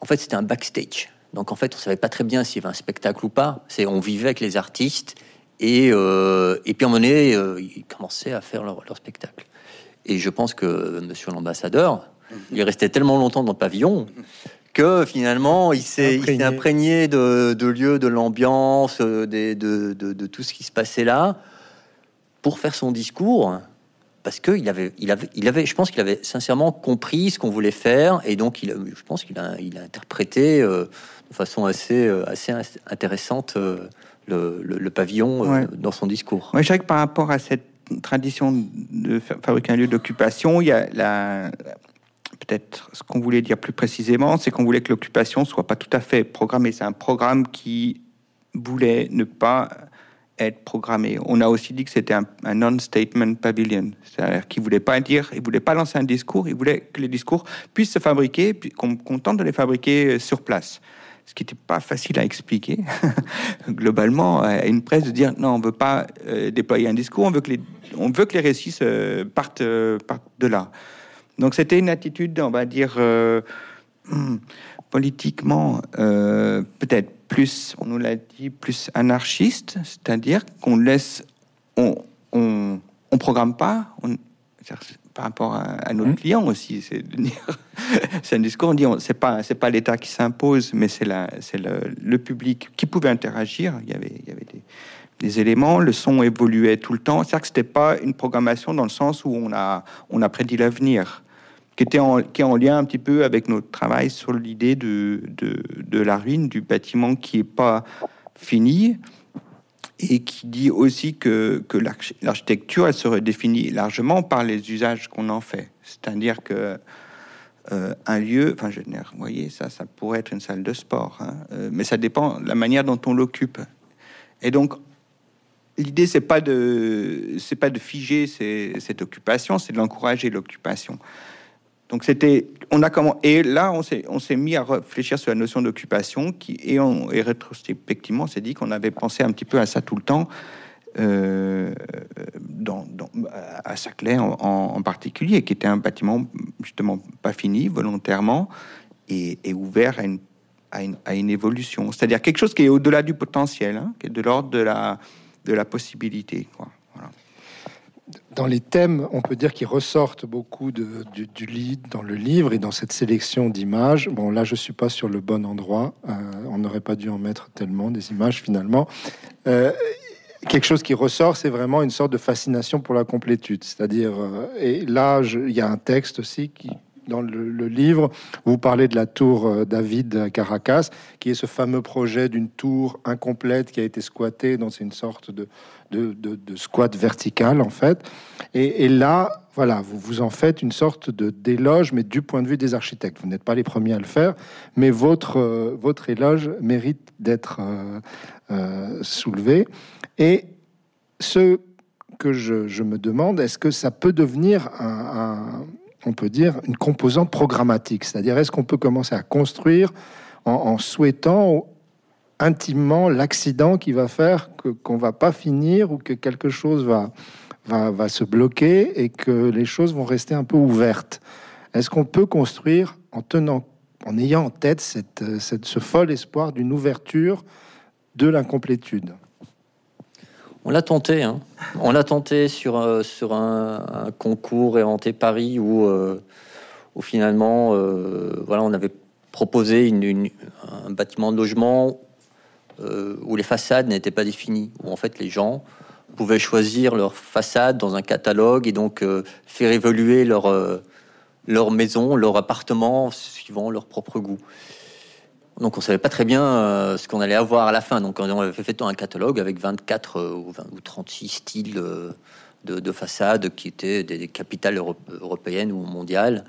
en fait, c'était un backstage. Donc en fait, on savait pas très bien s'il y avait un spectacle ou pas. C'est on vivait avec les artistes et euh, et puis à un moment donné, euh, ils commençaient à faire leur, leur, spectacle. Et je pense que Monsieur l'ambassadeur, il restait tellement longtemps dans le pavillon que finalement il s'est imprégné. de, de lieux, de l'ambiance, euh, de, de, de, tout ce qui se passait là, pour faire son discours, parce que il avait, il avait, il avait, je pense qu'il avait sincèrement compris ce qu'on voulait faire, et donc il, je pense qu'il a, il a interprété euh, de façon assez, euh, assez intéressante le, le, pavillon dans son discours. Moi, je dirais que par rapport à cette tradition de fabriquer un lieu d'occupation, il y a la, peut-être ce qu'on voulait dire plus précisément, c'est qu'on voulait que l'occupation soit pas tout à fait programmée. C'est un programme qui voulait ne pas être programmé. On a aussi dit que c'était un, non-statement pavilion, c'est-à-dire qu'il voulait pas dire, il voulait pas lancer un discours, il voulait que les discours puissent se fabriquer, qu'on tente de les fabriquer sur place ce qui n'était pas facile à expliquer globalement à une presse de dire non, on veut pas euh, déployer un discours, on veut que les, on veut que les récits partent, euh, partent de là. Donc c'était une attitude, on va dire, euh, politiquement euh, peut-être plus, on nous l'a dit, plus anarchiste, c'est-à-dire qu'on laisse, on, on, programme pas, on, par rapport à, nos mmh. clients aussi, c'est c'est un discours, on dit, c'est pas c'est pas l'État qui s'impose, mais c'est la c'est le, le, public qui pouvait interagir. Il y avait il y avait des des éléments, le son évoluait tout le temps. C'est-à-dire que c'était pas une programmation dans le sens où on a, on a prédit l'avenir qui, est en lien un petit peu avec notre travail sur l'idée de, de, la ruine du bâtiment qui n'est pas fini et qui dit aussi que, que l'architecture, elle se redéfinit largement par les usages qu'on en fait. C'est-à-dire que euh, un lieu, enfin, je vous voyez, ça, ça pourrait être une salle de sport, hein, euh, mais ça dépend de la manière dont on l'occupe. Et donc, l'idée, c'est pas de, pas de figer cette occupation, c'est de l'encourager l'occupation. Donc c'était, on a comment et là on s'est on s'est mis à réfléchir sur la notion d'occupation qui et, on, et rétrospectivement on s'est dit qu'on avait pensé un petit peu à ça tout le temps euh, dans, à Saclay en, particulier qui était un bâtiment justement pas fini volontairement et, et ouvert à une, à une, à une évolution. C'est-à-dire quelque chose qui est au-delà du potentiel hein, qui est de l'ordre de la de la possibilité quoi dans les thèmes, on peut dire qu'ils ressortent beaucoup du, lead dans le livre et dans cette sélection d'images. Bon, là, je suis pas sur le bon endroit. Euh, on n'aurait pas dû en mettre tellement des images finalement. Euh, quelque chose qui ressort, c'est vraiment une sorte de fascination pour la complétude. C'est-à-dire, euh, et là, il y a un texte aussi qui, dans le, livre, vous parlez de la tour David Caracas, qui est ce fameux projet d'une tour incomplète qui a été squattée, donc c'est une sorte de, de, squat vertical en fait. Et, là, voilà, vous vous en faites une sorte de d'éloge, mais du point de vue des architectes. Vous n'êtes pas les premiers à le faire, mais votre, euh, votre éloge mérite d'être euh, soulevé. Et ce que je, me demande, est-ce que ça peut devenir un on peut dire, une composante programmatique? C'est-à-dire, est-ce qu'on peut commencer à construire en, souhaitant intimement l'accident qui va faire que, qu'on va pas finir ou que quelque chose va, va, se bloquer et que les choses vont rester un peu ouvertes. Est-ce qu'on peut construire en tenant, en ayant en tête cette, cette, ce fol espoir d'une ouverture de l'incomplétude? On l'a tenté, hein. On l'a tenté sur, euh, sur un, concours Éventé Paris où, euh, où finalement, euh, voilà, on avait proposé une, un bâtiment de logement où les façades n'étaient pas définies, où en fait les gens pouvaient choisir leur façade dans un catalogue et donc faire évoluer leur, leur maison, leur appartement suivant leur propre goût. Donc on savait pas très bien euh, ce qu'on allait avoir à la fin. Donc on avait fait un catalogue avec 24 euh, ou, 20, ou 36 styles euh, de, de façades qui étaient des, capitales européennes ou mondiales.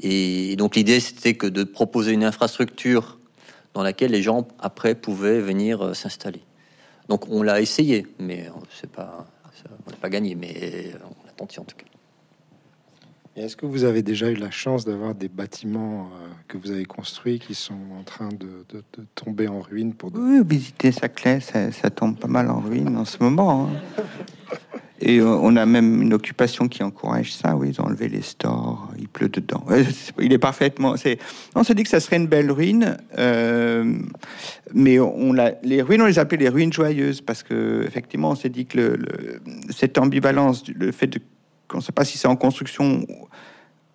Et donc l'idée c'était que de proposer une infrastructure dans laquelle les gens après pouvaient venir s'installer. Donc on l'a essayé, mais c'est pas, on n'a pas gagné, mais on a tenté en tout cas. Est-ce que vous avez déjà eu la chance d'avoir des bâtiments euh, que vous avez construits qui sont en train de, tomber en ruine pour Oui, visiter Saclay, ça, ça tombe pas mal en ruine en ce moment. Hein. Et on a même une occupation qui encourage ça. Oui, ils ont enlevé les stores, il pleut dedans. Il est parfaitement. C'est. On se dit que ça serait une belle ruine, euh, mais on l'a. Les ruines, on les appelle les ruines joyeuses parce que effectivement, on s'est dit que cette ambivalence, le fait qu'on ne sait pas si c'est en construction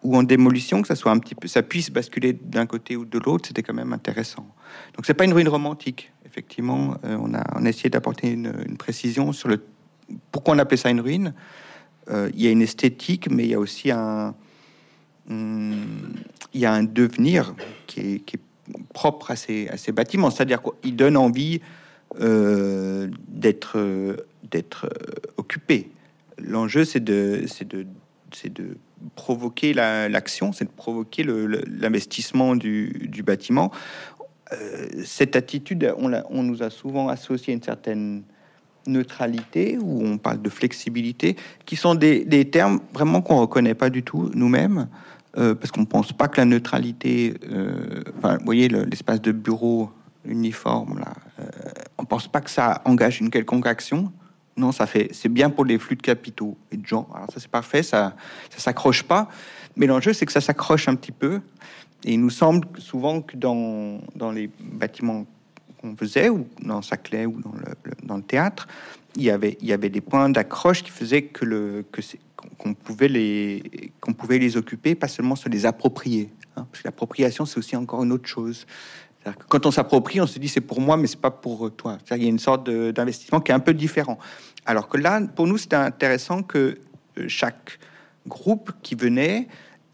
ou en démolition, que ça soit un petit peu, ça puisse basculer d'un côté ou de l'autre, c'était quand même intéressant. Donc c'est pas une ruine romantique. Effectivement, euh, on a, on a essayé d'apporter une, une précision sur le pourquoi on appelle ça une ruine? Euh, Il y a une esthétique, mais il y a aussi un, hmm, il y a un devenir qui est, propre à ces, bâtiments. C'est-à-dire qu'il donne envie euh, d'être d'être occupé. L'enjeu, c'est de, provoquer l'action, c'est de provoquer l'investissement du, bâtiment. Euh, cette attitude, on, on, nous a souvent associé une certaine neutralité ou on parle de flexibilité, qui sont des, termes vraiment qu'on reconnaît pas du tout nous-mêmes, euh, parce qu'on pense pas que la neutralité, euh, vous voyez l'espace de bureau uniforme là, euh, on pense pas que ça engage une quelconque action. Non, ça fait, c'est bien pour les flux de capitaux et de gens. Alors ça c'est parfait, ça, ça s'accroche pas. Mais l'enjeu c'est que ça s'accroche un petit peu. Et il nous semble souvent que dans, dans les bâtiments qu'on faisait, ou dans Saclay ou dans le, dans le, théâtre, il y avait, il y avait des points d'accroche qui faisaient que le que qu'on pouvait les qu'on pouvait les occuper, pas seulement se les approprier. Hein, parce que l'appropriation, c'est aussi encore une autre chose. Quand on s'approprie, on se dit c'est pour moi, mais c'est pas pour toi. Il y a une sorte d'investissement qui est un peu différent. Alors que là, pour nous, c'était intéressant que euh, chaque groupe qui venait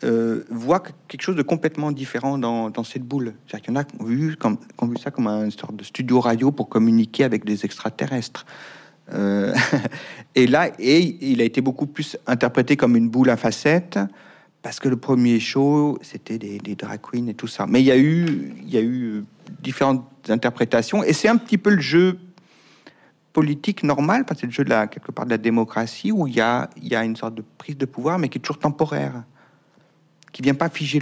euh, voit quelque chose de complètement différent dans, cette boule. C'est-à-dire qu'il y en a qui ont, vu, comme, vu ça comme une sorte de studio radio pour communiquer avec des extraterrestres. Euh, et là, et il a été beaucoup plus interprété comme une boule à facettes parce que le premier show, c'était des, des, drag queens et tout ça. Mais il y a eu, il y a eu différentes interprétations et c'est un petit peu le jeu politique normal, parce que c'est le jeu de la, quelque part de la démocratie où il y a, il y a une sorte de prise de pouvoir, mais qui est toujours temporaire qui vient pas figer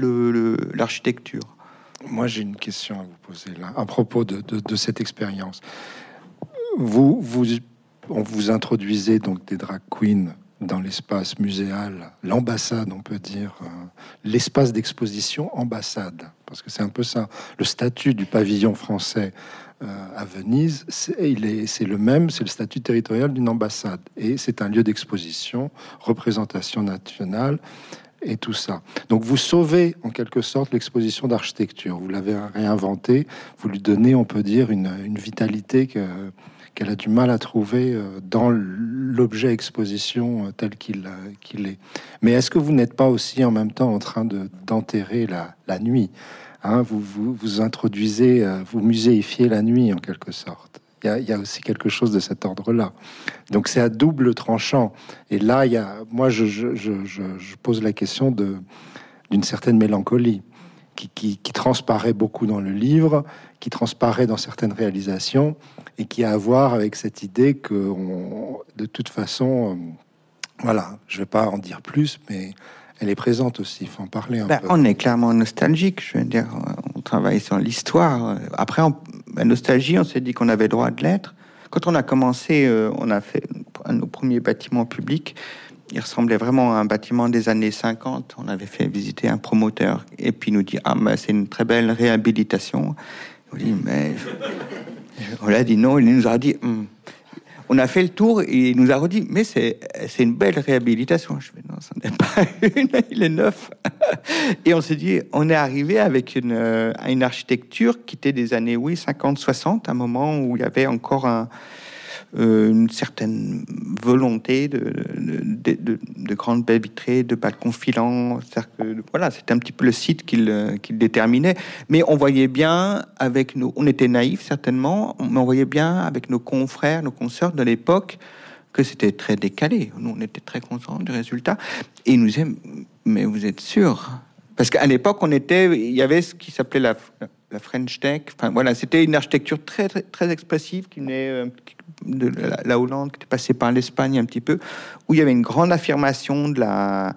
l'architecture. Moi, j'ai une question à vous poser là, à propos de, cette expérience. Vous, on vous introduisez donc des drag queens dans l'espace muséal, l'ambassade, on peut dire, euh, l'espace d'exposition ambassade, parce que c'est un peu ça. Le statut du pavillon français euh, à Venise, c'est le même, c'est le statut territorial d'une ambassade, et c'est un lieu d'exposition, représentation nationale, et tout ça. Donc vous sauvez en quelque sorte l'exposition d'architecture. Vous l'avez réinventé, vous lui donnez, on peut dire, une, vitalité qu'elle a du mal à trouver euh, dans l'objet exposition euh, tel qu'il euh, qu'il est. Mais est-ce que vous n'êtes pas aussi en même temps en train d'enterrer la, la, nuit hein? Vous, vous, vous introduisez, vous muséifiez la nuit en quelque sorte. Il y, a, aussi quelque chose de cet ordre-là. Donc c'est à double tranchant. Et là, il y a, moi, je, je, je, je pose la question de d'une certaine mélancolie qui, qui, qui, transparaît beaucoup dans le livre, qui transparaît dans certaines réalisations, et qui a à voir avec cette idée que, on, de toute façon, euh, voilà, je ne vais pas en dire plus, mais elle est présente aussi. Il faut en parler un ben, peu. On est clairement nostalgique. Je veux dire, on travaille sur l'histoire. Après, la nostalgie, on s'est dit qu'on avait droit de l'être. Quand on a commencé, euh, on a fait un nos premiers bâtiments publics. Il ressemblait vraiment à un bâtiment des années 50. On avait fait visiter un promoteur et puis il nous dit ah mais c'est une très belle réhabilitation. On dit mais on l'a dit non. Il nous a dit hum, on a fait le tour et il nous a redit, mais c'est, c'est une belle réhabilitation. Je fais, non, ça n'est pas une, il est neuf. Et on s'est dit, on est arrivé avec une, euh, une architecture qui était des années, oui, 50, 60, un moment où il y avait encore euh, une certaine volonté de, de, de, de grandes baies vitrées, de balcons filants. Que, voilà, c'était un petit peu le site qu'il déterminait. Mais on voyait bien avec nous, on était naïfs certainement, mais on voyait bien avec nos confrères, nos consoeurs de l'époque que c'était très décalé. Nous, on était très contents du résultat. Et ils nous disaient, mais vous êtes sûr Parce qu'à l'époque, on était, il y avait ce qui s'appelait la, French Tech. Enfin, voilà, c'était une architecture très, très, expressive qui venait euh, de la, Hollande, qui était passée par l'Espagne un petit peu, où il y avait une grande affirmation de la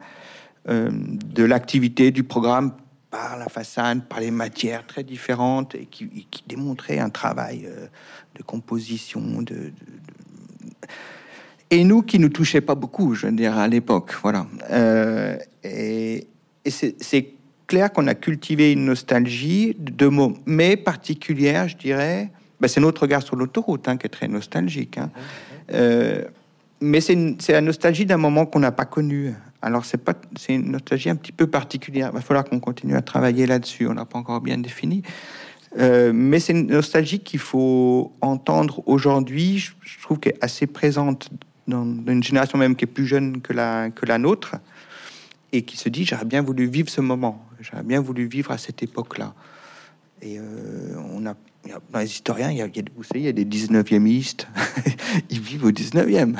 euh, de l'activité du programme par la façade, par les matières très différentes et qui, qui démontrait un travail euh, de composition, de, et nous qui nous touchait pas beaucoup, je veux dire à l'époque, voilà. et, et c'est clair qu'on a cultivé une nostalgie de mots, mais particulière, je dirais. Ben, c'est notre regard sur l'autoroute hein, qui est très nostalgique. Hein. Euh, mais c'est la nostalgie d'un moment qu'on n'a pas connu. Alors c'est une nostalgie un petit peu particulière. Il va falloir qu'on continue à travailler là-dessus. On n'a pas encore bien défini. Euh, mais c'est une nostalgie qu'il faut entendre aujourd'hui. Je, trouve qu'elle est assez présente dans une génération même qui est plus jeune que la, que la nôtre et qui se dit j'aurais bien voulu vivre ce moment, j'aurais bien voulu vivre à cette époque-là. Et euh, on a, dans les historiens, il y a, des 19e ils vivent au 19e.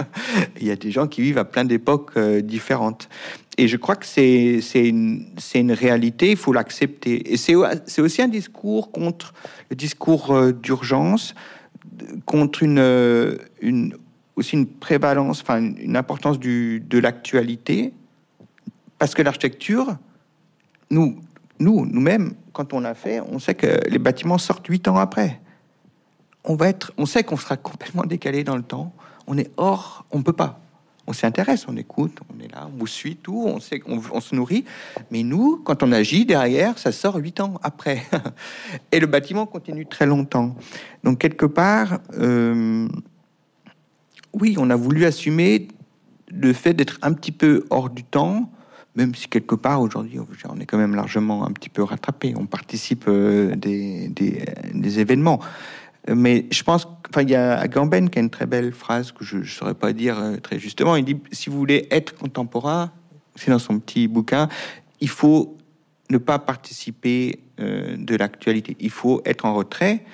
il y a des gens qui vivent à plein d'époques euh, différentes. Et je crois que c'est une, réalité, il faut l'accepter. Et c'est aussi un discours contre le discours euh, d'urgence, contre une, aussi une prévalence, enfin une importance de l'actualité parce que l'architecture, nous, nous, nous-mêmes, quand on l'a fait, on sait que les bâtiments sortent huit ans après. On va être, on sait qu'on sera complètement décalé dans le temps. On est hors, on peut pas. On s'intéresse, on écoute, on est là, on vous suit tout, on sait on se nourrit. Mais nous, quand on agit derrière, ça sort huit ans après. Et le bâtiment continue très longtemps. Donc quelque part, euh, oui, on a voulu assumer le fait d'être un petit peu hors du temps même si quelque part aujourd'hui on est quand même largement un petit peu rattrapé, on participe euh, des, des, événements. Mais je pense qu'il y a Agamben qui a une très belle phrase que je ne saurais pas dire euh, très justement. Il dit si vous voulez être contemporain, c'est dans son petit bouquin, il faut ne pas participer euh, de l'actualité. Il faut être en retrait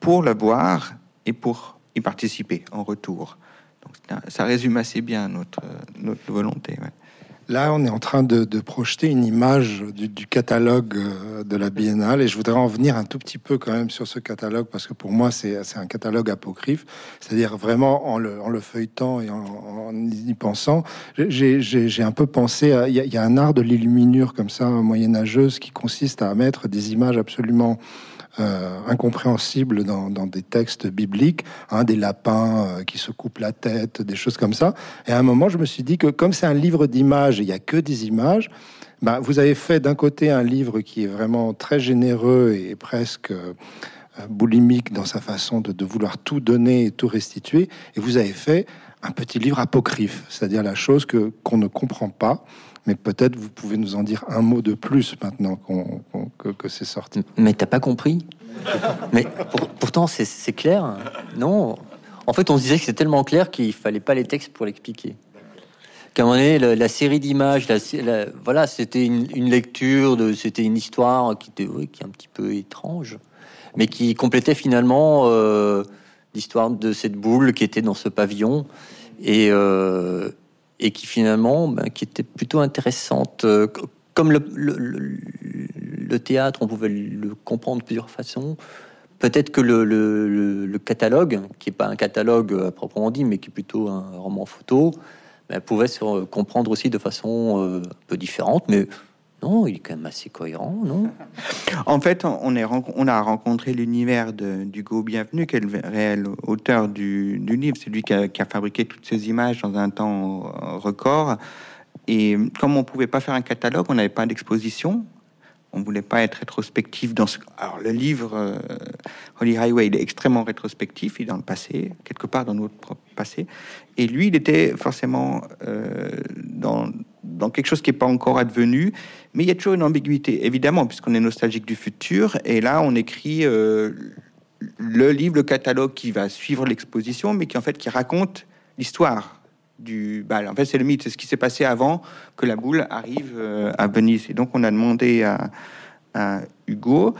pour la voir et pour y participer en retour. Donc ça résume assez bien notre, notre volonté. Là, on est en train de, projeter une image du, catalogue euh, de la Biennale et je voudrais en venir un tout petit peu quand même sur ce catalogue parce que pour moi, c'est un catalogue apocryphe, c'est-à-dire vraiment en le, feuilletant et en, y pensant, j'ai un peu pensé. Il y, y, a un art de l'illuminure comme ça, moyenâgeuse, qui consiste à mettre des images absolument euh, incompréhensibles dans, des textes bibliques, hein, des lapins euh, qui se coupent la tête, des choses comme ça. Et à un moment, je me suis dit que comme c'est un livre d'images, il n'y a que des images, bah, vous avez fait d'un côté un livre qui est vraiment très généreux et presque euh, boulimique dans sa façon de, vouloir tout donner et tout restituer, et vous avez fait un petit livre apocryphe, c'est-à-dire la chose qu'on ne comprend pas, mais peut-être vous pouvez nous en dire un mot de plus maintenant qu'on, que, c'est sorti. Mais t'as pas compris Mais pourtant c'est, clair. Non. En fait, on se disait que c'était tellement clair qu'il fallait pas les textes pour l'expliquer. Qu'à un moment donné, la, série d'images, la, voilà, c'était une, lecture c'était une histoire qui était, qui est un petit peu étrange, mais qui complétait finalement euh, l'histoire de cette boule qui était dans ce pavillon. Et, euh, et qui finalement, ben, qui était plutôt intéressante. Euh, comme le, théâtre, on pouvait le comprendre de plusieurs façons. Peut-être que le, catalogue, qui n'est pas un catalogue à proprement dit, mais qui est plutôt un roman photo, ben, pouvait se comprendre aussi de façon euh, un peu différente, mais non, il est quand même assez cohérent, non En fait, on, est, a rencontré l'univers d'Hugo Bienvenu, qui est le réel auteur du, livre. C'est lui qui a, fabriqué toutes ces images dans un temps record. Et comme on ne pouvait pas faire un catalogue, on n'avait pas d'exposition. On voulait pas être rétrospectif dans ce. Alors le livre euh, Holy Highway, est extrêmement rétrospectif, il est dans le passé, quelque part dans notre passé. Et lui, il était forcément euh, dans dans quelque chose qui n'est pas encore advenu, mais il y a toujours une ambiguïté, évidemment, puisqu'on est nostalgique du futur, et là, on écrit euh, le livre, le catalogue qui va suivre l'exposition, mais qui en fait qui raconte l'histoire du bal. En fait, c'est le mythe, c'est ce qui s'est passé avant que la boule arrive euh, à Venise. Et donc, on a demandé à, Hugo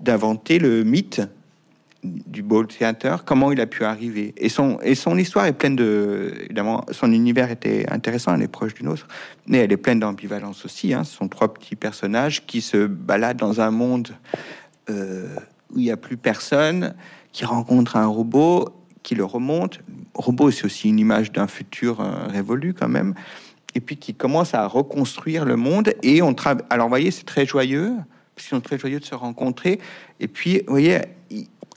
d'inventer le mythe du Ball Theater, comment il a pu arriver. Et son, histoire est pleine de... Évidemment, son univers était intéressant, elle est proche du nôtre, mais elle est pleine d'ambivalence aussi. Hein. Ce trois petits personnages qui se baladent dans un monde où il n'y a plus personne, qui rencontre un robot, qui le remonte. Robot, c'est aussi une image d'un futur révolu quand même. Et puis qui commence à reconstruire le monde. Et on travaille. Alors, voyez, c'est très joyeux, qu'ils sont très joyeux de se rencontrer. Et puis, vous voyez,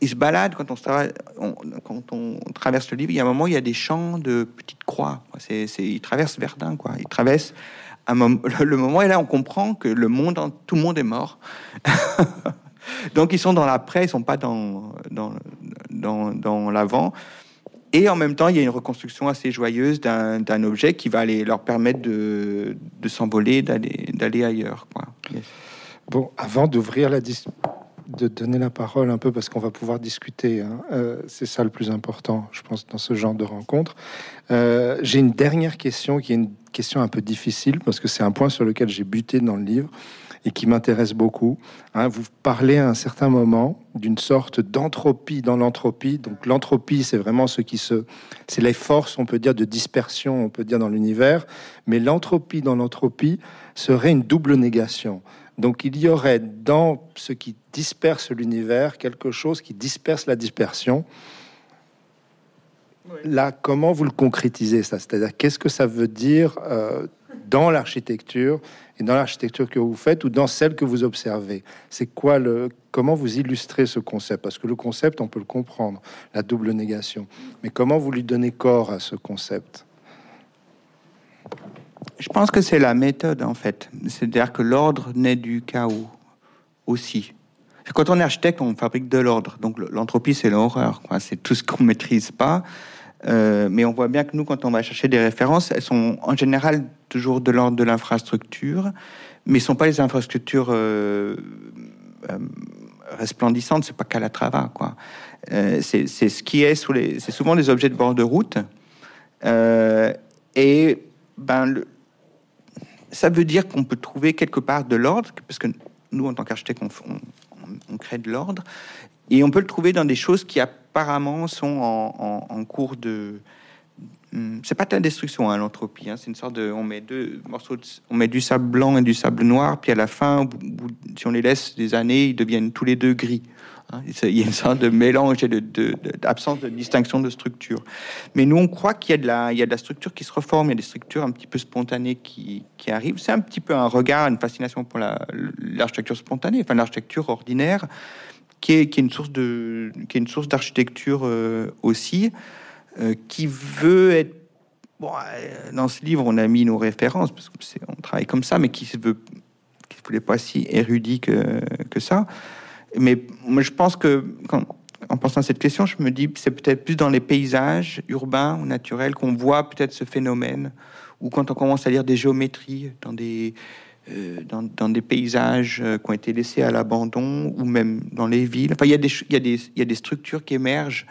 il se balade quand on, quand on traverse le livre. Il y a un moment, il y a des champs de petites croix. C'est, il traverse Verdun, quoi. Il traverse un moment, le moment, et là, on comprend que le monde, tout le monde est mort. Donc, ils sont dans l'après, ils sont pas dans, dans, dans, l'avant. Et en même temps, il y a une reconstruction assez joyeuse d'un, objet qui va aller leur permettre de, de s'envoler, d'aller, ailleurs. Bon, avant d'ouvrir la de donner la parole un peu parce qu'on va pouvoir discuter. Hein. Euh, c'est ça le plus important, je pense, dans ce genre de rencontre. Euh, j'ai une dernière question qui est une question un peu difficile parce que c'est un point sur lequel j'ai buté dans le livre et qui m'intéresse beaucoup. Hein. vous parlez à un certain moment d'une sorte d'entropie dans l'entropie. Donc l'entropie, c'est vraiment ce qui se, c'est les forces, on peut dire, de dispersion, on peut dire dans l'univers. Mais l'entropie dans l'entropie serait une double négation. Donc il y aurait dans ce qui disperse l'univers quelque chose qui disperse la dispersion. Là, comment vous le concrétisez ça? C'est-à-dire, qu'est-ce que ça veut dire euh, dans l'architecture et dans l'architecture que vous faites ou dans celle que vous observez C'est quoi le Comment vous illustrez ce concept? Parce que le concept, on peut le comprendre, la double négation. Mais comment vous lui donnez corps à ce concept? Je pense que c'est la méthode, en fait. C'est-à-dire que l'ordre naît du chaos aussi. Quand on est architecte, on fabrique de l'ordre. Donc l'entropie, c'est l'horreur. C'est tout ce qu'on maîtrise pas. Euh, mais on voit bien que nous, quand on va chercher des références, elles sont en général toujours de l'ordre de l'infrastructure, mais ce sont pas les infrastructures euh, euh, resplendissantes. C'est pas Calatrava, quoi. Euh, c'est ce qui est sous les. C'est souvent des objets de bord de route. et ben ça veut dire qu'on peut trouver quelque part de l'ordre, parce que nous, en tant qu'architectes, on, crée de l'ordre, et on peut le trouver dans des choses qui apparemment sont en, cours de... Hmm, c'est pas de la destruction, hein, l'entropie. Hein, c'est une sorte de... On met deux morceaux, on met du sable blanc et du sable noir, puis à la fin, si on les laisse des années, ils deviennent tous les deux gris. Hein, il y a une sorte de mélange et d'absence de, de, distinction de structure. Mais nous, on croit qu'il y, a de la, y a de la structure qui se reforme, il y a des structures un petit peu spontanées qui, qui arrivent. C'est un petit peu un regard, une fascination pour l'architecture spontanée, enfin l'architecture ordinaire, qui est, une source de, qui est une source d'architecture euh, aussi, euh, qui veut être euh, dans ce livre, on a mis nos références parce qu'on travaille comme ça, mais qui se veut, qui ne voulait pas si érudit que, que ça. Mais je pense que, en pensant à cette question, je me dis c'est peut-être plus dans les paysages urbains ou naturels qu'on voit peut-être ce phénomène, ou quand on commence à lire des géométries dans des, euh, dans, des paysages euh, qui ont été laissés à l'abandon, ou même dans les villes. Enfin, il y, a des, y y a structures qui émergent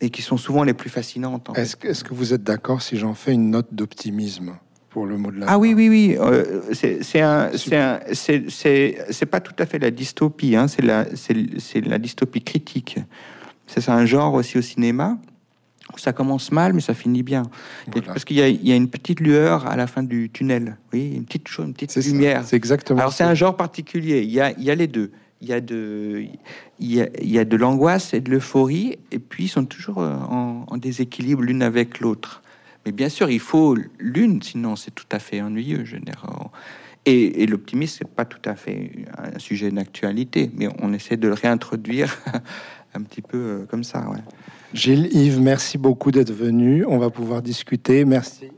et qui sont souvent les plus fascinantes. Est-ce est que vous êtes d'accord si j'en fais une note d'optimisme pour le mot de la Ah oui, oui, oui. Euh, c'est pas tout à fait la dystopie. Hein. C'est la, c'est la dystopie critique. C'est un genre aussi au cinéma? Ça commence mal, mais ça finit bien. Parce qu'il y, y, a une petite lueur à la fin du tunnel. Oui, une petite chose, une petite lumière. C'est exactement. Alors c'est un genre particulier. Il y a, il y a les deux. Il y a de, il y a, il y a de l'angoisse et de l'euphorie, et puis ils sont toujours en, en déséquilibre l'une avec l'autre. Mais bien sûr, il faut l'une, sinon c'est tout à fait ennuyeux, généralement. Et, et l'optimisme, c'est pas tout à fait un sujet d'actualité, mais on essaie de le réintroduire un petit peu euh, comme ça. Ouais. Gilles, Yves, merci beaucoup d'être venu. On va pouvoir discuter. Merci.